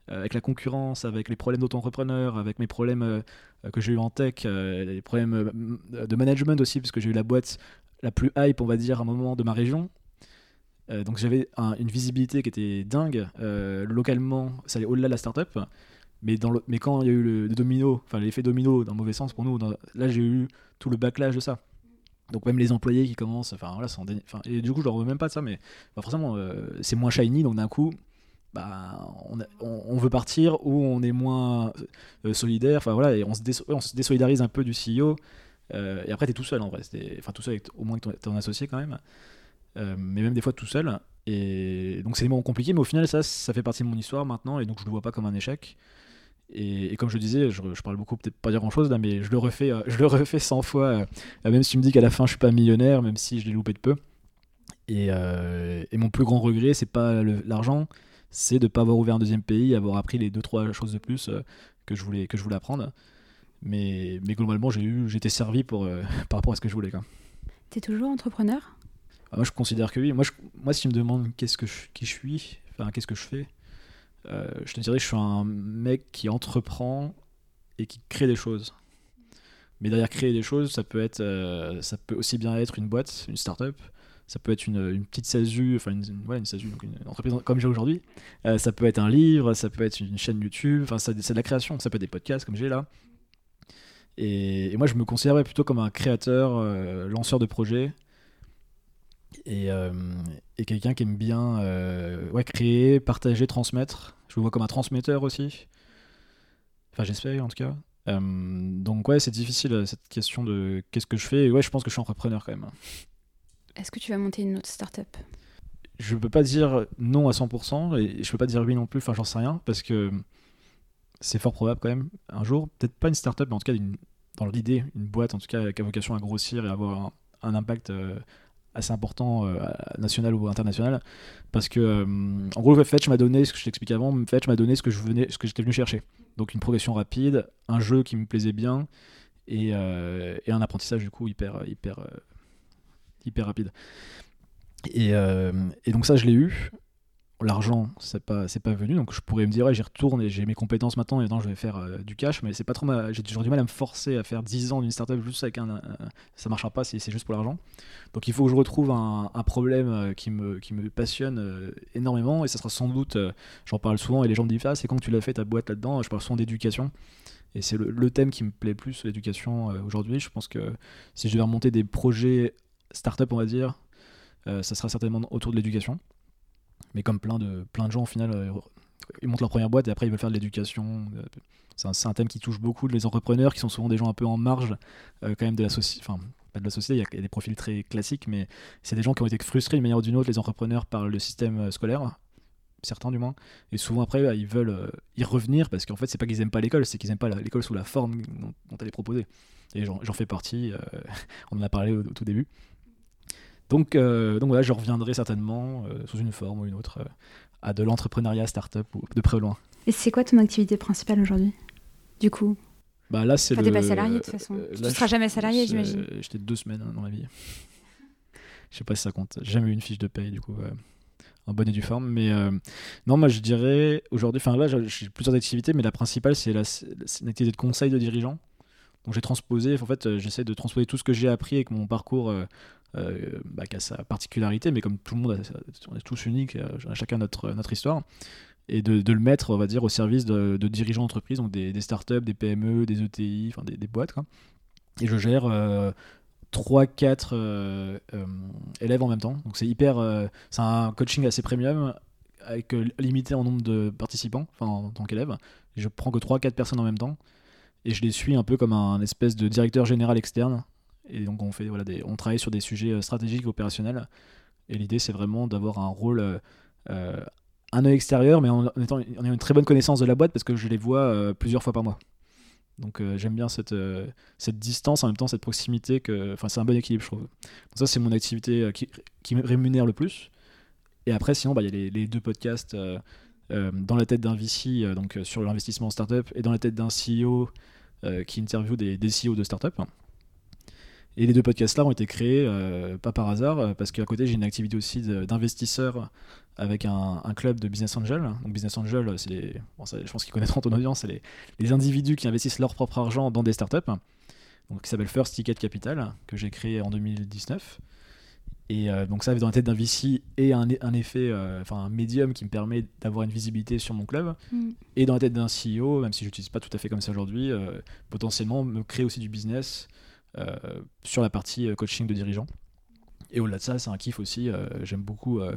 avec la concurrence, avec les problèmes d'auto-entrepreneur, avec mes problèmes euh, que j'ai eu en tech, les problèmes de management aussi, parce que j'ai eu la boîte la plus hype, on va dire, à un moment de ma région. donc j'avais une visibilité qui était dingue. localement, ça allait au-delà de la startup. Mais, mais quand il y a eu le, domino, enfin l'effet domino dans le mauvais sens pour nous, là j'ai eu tout le backlash de ça. Donc même les employés qui commencent, enfin voilà, enfin, et du coup je leur veux même pas de ça, mais forcément euh, c'est moins shiny, donc d'un coup bah, on, veut partir ou on est moins euh, solidaire, enfin voilà, et on se, désolidarise un peu du CEO. Euh, et après t'es tout seul en vrai, enfin tout seul avec au moins ton, associé quand même, mais même des fois tout seul. Et donc c'est des moments compliqués, mais au final ça, ça fait partie de mon histoire maintenant, et donc je le vois pas comme un échec. Et, comme je disais, je, parle beaucoup, peut-être pas dire grand-chose là, mais je le refais, euh, je le refais 100 fois, euh, même si tu me dis qu'à la fin je suis pas millionnaire, même si je l'ai loupé de peu. Et, euh, mon plus grand regret, c'est pas l'argent, c'est de pas avoir ouvert un deuxième pays, avoir appris les deux trois choses de plus que je voulais que je voulais apprendre. Mais, mais globalement, j'ai eu, j'étais servi pour [LAUGHS] par rapport à ce que je voulais. Tu es toujours entrepreneur? Ah, Moi, je considère que oui. Moi, moi, si tu me demandes qu'est-ce que je, qui je suis, enfin qu'est-ce que je fais, euh, je te dirais que je suis un mec qui entreprend et qui crée des choses. Mais derrière créer des choses, ça peut, être, euh, ça peut aussi bien être une boîte, une start-up, ça peut être une, petite SASU, enfin une, une, une entreprise comme j'ai aujourd'hui. Euh, ça peut être un livre, ça peut être une chaîne YouTube, enfin c'est de la création, ça peut être des podcasts comme j'ai là. Et, moi je me considérais plutôt comme un créateur, lanceur de projets, euh, et, quelqu'un qui aime bien euh, créer, partager, transmettre. Je me vois comme un transmetteur aussi. Enfin, j'espère en tout cas. Euh, donc, ouais, c'est difficile cette question de qu'est-ce que je fais. Et ouais, je pense que je suis entrepreneur quand même. Est-ce que tu vas monter une autre startup? Je peux pas dire non à 100% et je peux pas dire oui non plus. Enfin, j'en sais rien parce que c'est fort probable quand même. Un jour, peut-être pas une startup, mais en tout cas, dans l'idée, une boîte en tout cas qui a vocation à grossir et avoir un, impact assez important euh, national ou international parce que euh, en gros Fetch m'a donné ce que je t'expliquais avant Fetch m'a donné ce que je venais ce que j'étais venu chercher donc une progression rapide un jeu qui me plaisait bien et, euh, et un apprentissage du coup hyper hyper hyper rapide. Et, et donc ça je l'ai eu. L'argent c'est pas c'est pas venu. Donc je pourrais me dire ouais, j'y retourne et j'ai mes compétences maintenant et maintenant je vais faire euh, du cash. Mais c'est pas trop j'ai toujours du mal à me forcer à faire 10 ans d'une startup juste avec un, ça marchera pas si c'est juste pour l'argent. Donc il faut que je retrouve un, problème euh, qui me qui me passionne euh, énormément. Et ça sera sans doute j'en parle souvent et les gens me disent ah c'est quand tu l'as fait ta boîte là dedans je parle souvent d'éducation. Et c'est le, thème qui me plaît plus l'éducation aujourd'hui. Je pense que si je devais remonter des projets startup on va dire ça sera certainement autour de l'éducation mais comme plein de, plein de gens, au final, euh, ils montent leur première boîte et après ils veulent faire de l'éducation. Euh, c'est un, thème qui touche beaucoup les entrepreneurs qui sont souvent des gens un peu en marge euh, quand même de la société. Enfin, pas de la société, il y, a des profils très classiques, mais c'est des gens qui ont été frustrés d'une manière ou d'une autre, les entrepreneurs, par le système scolaire, certains du moins. Et souvent après, bah, ils veulent y revenir parce qu'en fait, c'est pas qu'ils aiment pas l'école, c'est qu'ils aiment pas l'école sous la forme dont, elle est proposée. Et j'en fais partie, [LAUGHS] on en a parlé au tout début. Donc, euh, donc voilà, je reviendrai certainement euh, sous une forme ou une autre euh, à de l'entrepreneuriat startup ou de près ou loin. Et c'est quoi ton activité principale aujourd'hui Du coup? Bah là, c'est enfin, le... pas salarié de toute façon. tu ne seras jamais salarié, j'imagine. J'étais deux semaines hein, dans ma vie. je sais pas si ça compte. J'ai jamais eu une fiche de paye, du coup, en bonne et due forme. Mais non, moi, je dirais aujourd'hui, enfin là, j'ai plusieurs activités, mais la principale, c'est la, une activité de conseil de dirigeant. Donc j'ai transposé, en fait, j'essaie de transposer tout ce que j'ai appris avec mon parcours euh, bah, qui a sa particularité, mais comme tout le monde, on est tous uniques, euh, chacun notre, notre histoire et de, le mettre, on va dire, au service de, dirigeants d'entreprise, donc des, startups, des PME, des ETI, enfin des, boîtes. Et je gère 3-4 euh, élèves en même temps. Donc c'est hyper. c'est un coaching assez premium, avec limité en nombre de participants, enfin en tant qu'élève. Je prends que 3-4 personnes en même temps. Et je les suis un peu comme un espèce de directeur général externe et donc on, fait, voilà, on travaille sur des sujets euh, stratégiques, opérationnels. Et l'idée, c'est vraiment d'avoir un rôle, euh, euh, un œil extérieur, mais en, étant, en ayant une très bonne connaissance de la boîte parce que je les vois plusieurs fois par mois. Donc j'aime bien cette, cette distance, en même temps cette proximité. Que, c'est un bon équilibre, je trouve. Ça, c'est mon activité qui, qui me rémunère le plus. Et après, sinon, bah, il y a les, deux podcasts dans la tête d'un VC, donc sur l'investissement en startup, et dans la tête d'un CEO qui interview des, des CEO de startup. Et les deux podcasts-là ont été créés euh, pas par hasard, euh, parce qu'à côté, j'ai une activité aussi d'investisseur avec un, un club de business angel. Donc business angel, c'est les, bon, ça, je pense qu'ils connaîtront ton audience, c'est les, les individus qui investissent leur propre argent dans des startups. Donc qui s'appelle First Ticket Capital, que j'ai créé en 2019. Et euh, donc ça, dans la tête d'un VC et un, un effet, euh, enfin un médium qui me permet d'avoir une visibilité sur mon club. Mm. Et dans la tête d'un CEO, même si je l'utilise pas tout à fait comme ça aujourd'hui, euh, potentiellement me créer aussi du business euh, sur la partie euh, coaching de dirigeants. Et au-delà de ça, c'est un kiff aussi. euh, J'aime beaucoup euh,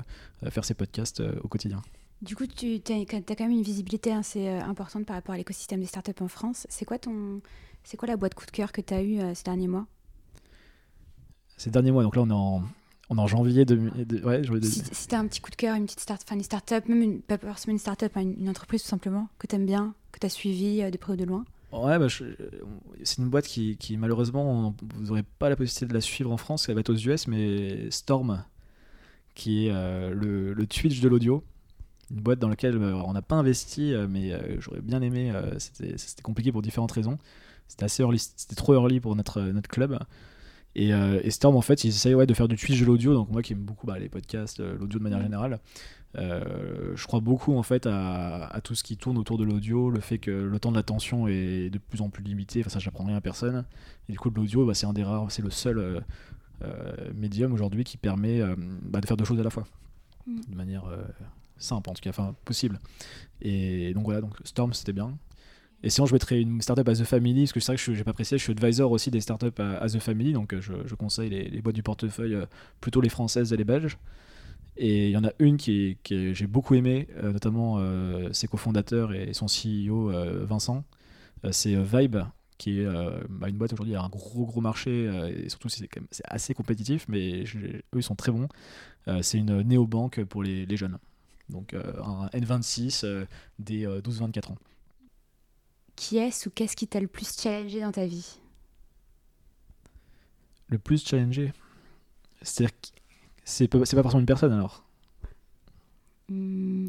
faire ces podcasts euh, au quotidien. Du coup, tu as, quand même une visibilité assez euh, importante par rapport à l'écosystème des startups en France. C'est quoi, ton, c'est quoi la boîte coup de cœur que tu as eue euh, ces derniers mois? Ces derniers mois, donc là on est en, on est en janvier. De, de- ouais, de- Si, si tu as un petit coup de cœur, une petite start, enfin, une startup, même une, pas forcément une startup, hein, une, une entreprise tout simplement, que tu aimes bien, que tu as suivi euh, de près ou de loin? Ouais, bah, je- c'est une boîte qui, qui, malheureusement, vous n'aurez pas la possibilité de la suivre en France, elle va être aux US, mais Storm, qui est euh, le, le Twitch de l'audio. Une boîte dans laquelle euh, on n'a pas investi, euh, mais euh, j'aurais bien aimé. euh, C'était compliqué pour différentes raisons. C'était assez early, c'était trop early pour notre, notre club. Et, euh, Storm, en fait, ils essayent ouais, de faire du Twitch de l'audio. Donc, moi qui aime beaucoup bah, les podcasts, euh, l'audio de manière générale, euh, je crois beaucoup en fait à, à tout ce qui tourne autour de l'audio, le fait que le temps de l'attention est de plus en plus limité. Enfin, ça, j'apprends rien à personne. Et du coup, de l'audio, bah, c'est un des rares, c'est le seul euh, euh, médium aujourd'hui qui permet bah, de faire deux choses à la fois, Mm. de manière simple en tout cas, enfin possible. Et donc voilà, donc Storm, c'était bien. Et sinon, je mettrais une startup à The Family, parce que c'est vrai que je j'ai pas précisé, je suis advisor aussi des startups à, à The Family, donc je, je conseille les, les boîtes du portefeuille, plutôt les françaises et les belges. Et il y en a une qui, qui j'ai beaucoup aimé, euh, notamment euh, ses cofondateurs et son CEO euh, Vincent. Euh, c'est Vibe, qui est bah, une boîte aujourd'hui à un gros gros marché, et surtout c'est assez compétitif, mais je- eux ils sont très bons. C'est une néobanque pour les, les jeunes. Donc un N26 euh, des 12-24 ans. Qui est-ce ou qu'est-ce qui t'a le plus challengé dans ta vie? Le plus challengé? C'est-à-dire c'est pas, c'est pas forcément une personne alors Hmm,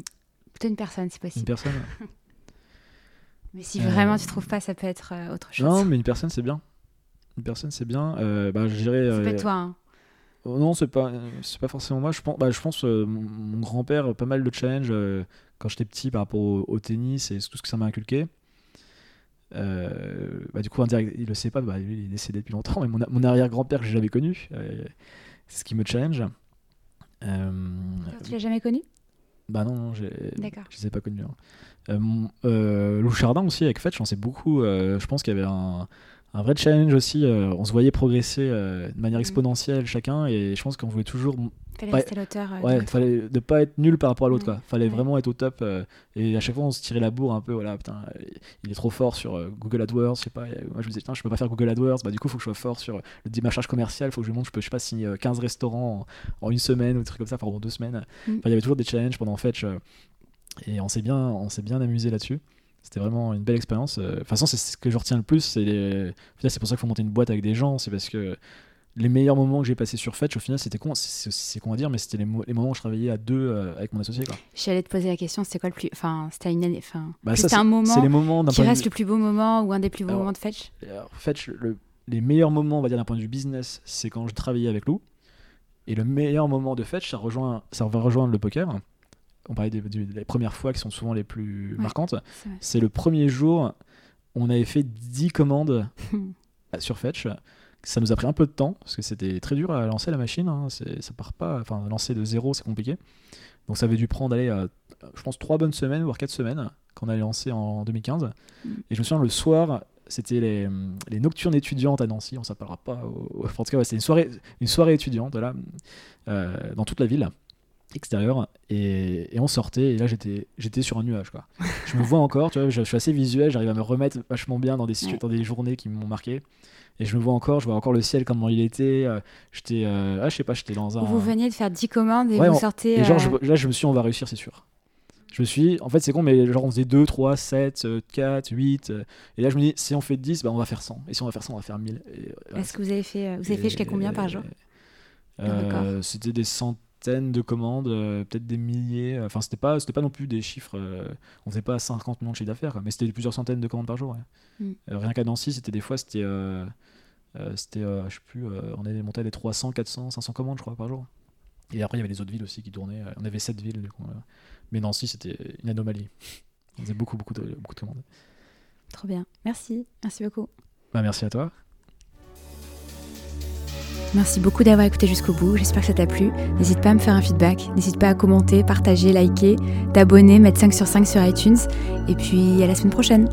Plutôt une personne, Une possible. personne [LAUGHS] Mais si Euh, vraiment tu trouves pas, ça peut être euh, autre chose. Non, mais une personne c'est bien. Une personne c'est bien. Euh, bah, c'est euh, pas toi. hein. Oh non, c'est pas, c'est pas forcément moi. Je pense, bah, je pense euh, mon, mon grand-père, pas mal de challenge euh, quand j'étais petit par rapport au, au tennis et tout ce que ça m'a inculqué. Euh, bah, du coup, indirect, il le sait pas, bah, il est décédé depuis longtemps, mais mon, mon arrière-grand-père que j'ai jamais connu, euh, c'est ce qui me challenge. Tu l'as jamais connu? Bah non, non, j'ai- je les ai pas connus. hein. Euh, euh, Lou Chardin aussi avec Fetch, on sait beaucoup. euh, je pense qu'il y avait un, un vrai challenge aussi. euh, on se voyait progresser euh, de manière Mhm. exponentielle chacun, et je pense qu'on voulait toujours Fallait rester l'auteur. euh, de Ouais, fallait ne pas être nul par rapport à l'autre, quoi. Fallait vraiment être au top. euh, et à chaque fois, on se tirait la bourre un peu. Voilà, putain, il est trop fort sur Google AdWords. Je sais pas. moi, je me disais, putain, je peux pas faire Google AdWords. Bah, du coup, faut que je sois fort sur le démarchage commercial. Faut que je montre, je peux, je sais pas, signer euh, 15 restaurants en, en une semaine ou des trucs comme ça, enfin, en deux semaines. Mm. Enfin, il y avait toujours des challenges pendant Fetch. et on s'est bien, on s'est bien amusé là-dessus. C'était vraiment une belle expérience. Euh, De toute façon, c'est ce que je retiens le plus. C'est les... c'est pour ça qu'il faut monter une boîte avec des gens. C'est parce que les meilleurs moments que j'ai passés sur Fetch, au final, c'était con. C'est con à dire, mais c'était les, mo- les moments où je travaillais à deux euh, avec mon associé. Quoi. J'allais te poser la question, c'était quoi le plus. Enfin, c'était une année. Enfin, Bah, ça, un moment C'est les moments d'un qui de reste vue- le plus beau moment ou un des plus beaux Alors, moments de Fetch? Alors, Fetch, le- les meilleurs moments, on va dire d'un point de vue business, c'est quand je travaillais avec Lou. Et le meilleur moment de Fetch, ça, rejoint, ça va rejoindre le poker. On parlait des, premières fois qui sont souvent les plus Ouais. marquantes. C'est le premier jour, on avait fait 10 commandes [LAUGHS] sur Fetch. Ça nous a pris un peu de temps parce que c'était très dur à lancer la machine. hein. Ça part pas. Enfin, lancer de zéro, c'est compliqué. Donc ça avait dû prendre, allez, euh, je pense, 3 bonnes semaines, voire 4 semaines, qu'on a lancé en 2015. Mm. Et je me souviens, le soir, c'était les, les nocturnes étudiantes à Nancy. On s'en parlera pas. Au, au- en tout cas, ouais, c'était une soirée, une soirée étudiante, voilà, euh, dans toute la ville extérieure et, et on sortait et là j'étais j'étais sur un nuage quoi je me vois encore tu vois je, je suis assez visuel j'arrive à me remettre vachement bien dans des dans des journées qui m'ont marqué et je me vois encore je vois encore le ciel comment il était euh, j'étais euh, ah je sais pas j'étais dans un vous veniez de faire 10 commandes et Ouais, vous on- sortez. et genre euh, je- là je me suis dit, on va réussir c'est sûr Je me suis en fait, c'est con, mais genre, on faisait 2, 3, 7, 4, 8. et là, je me dis, si on fait 10, bah, on va faire 100. Et si on va faire 100, on va faire 1000. Est-ce que vous avez fait, vous avez fait jusqu'à combien par jour? C'était des centaines de commandes, peut-être des milliers. Enfin, c'était pas, c'était pas non plus des chiffres. on faisait pas 50 millions de chiffre d'affaires, mais c'était plusieurs centaines de commandes par jour. Mm. rien qu'à Nancy, c'était des fois, c'était. c'était, je sais plus, on avait monté à des 300, 400, 500 commandes, je crois, par jour. Et après, il y avait les autres villes aussi qui tournaient. On avait sept villes, du coup, mais Nancy, c'était une anomalie. On faisait beaucoup, beaucoup de, beaucoup de commandes. Trop bien. Merci. Merci beaucoup. Bah, merci à toi. Merci beaucoup d'avoir écouté jusqu'au bout. J'espère que ça t'a plu. N'hésite pas à me faire un feedback. N'hésite pas à commenter, partager, liker, t'abonner, mettre 5 sur 5 sur iTunes. Et puis à la semaine prochaine.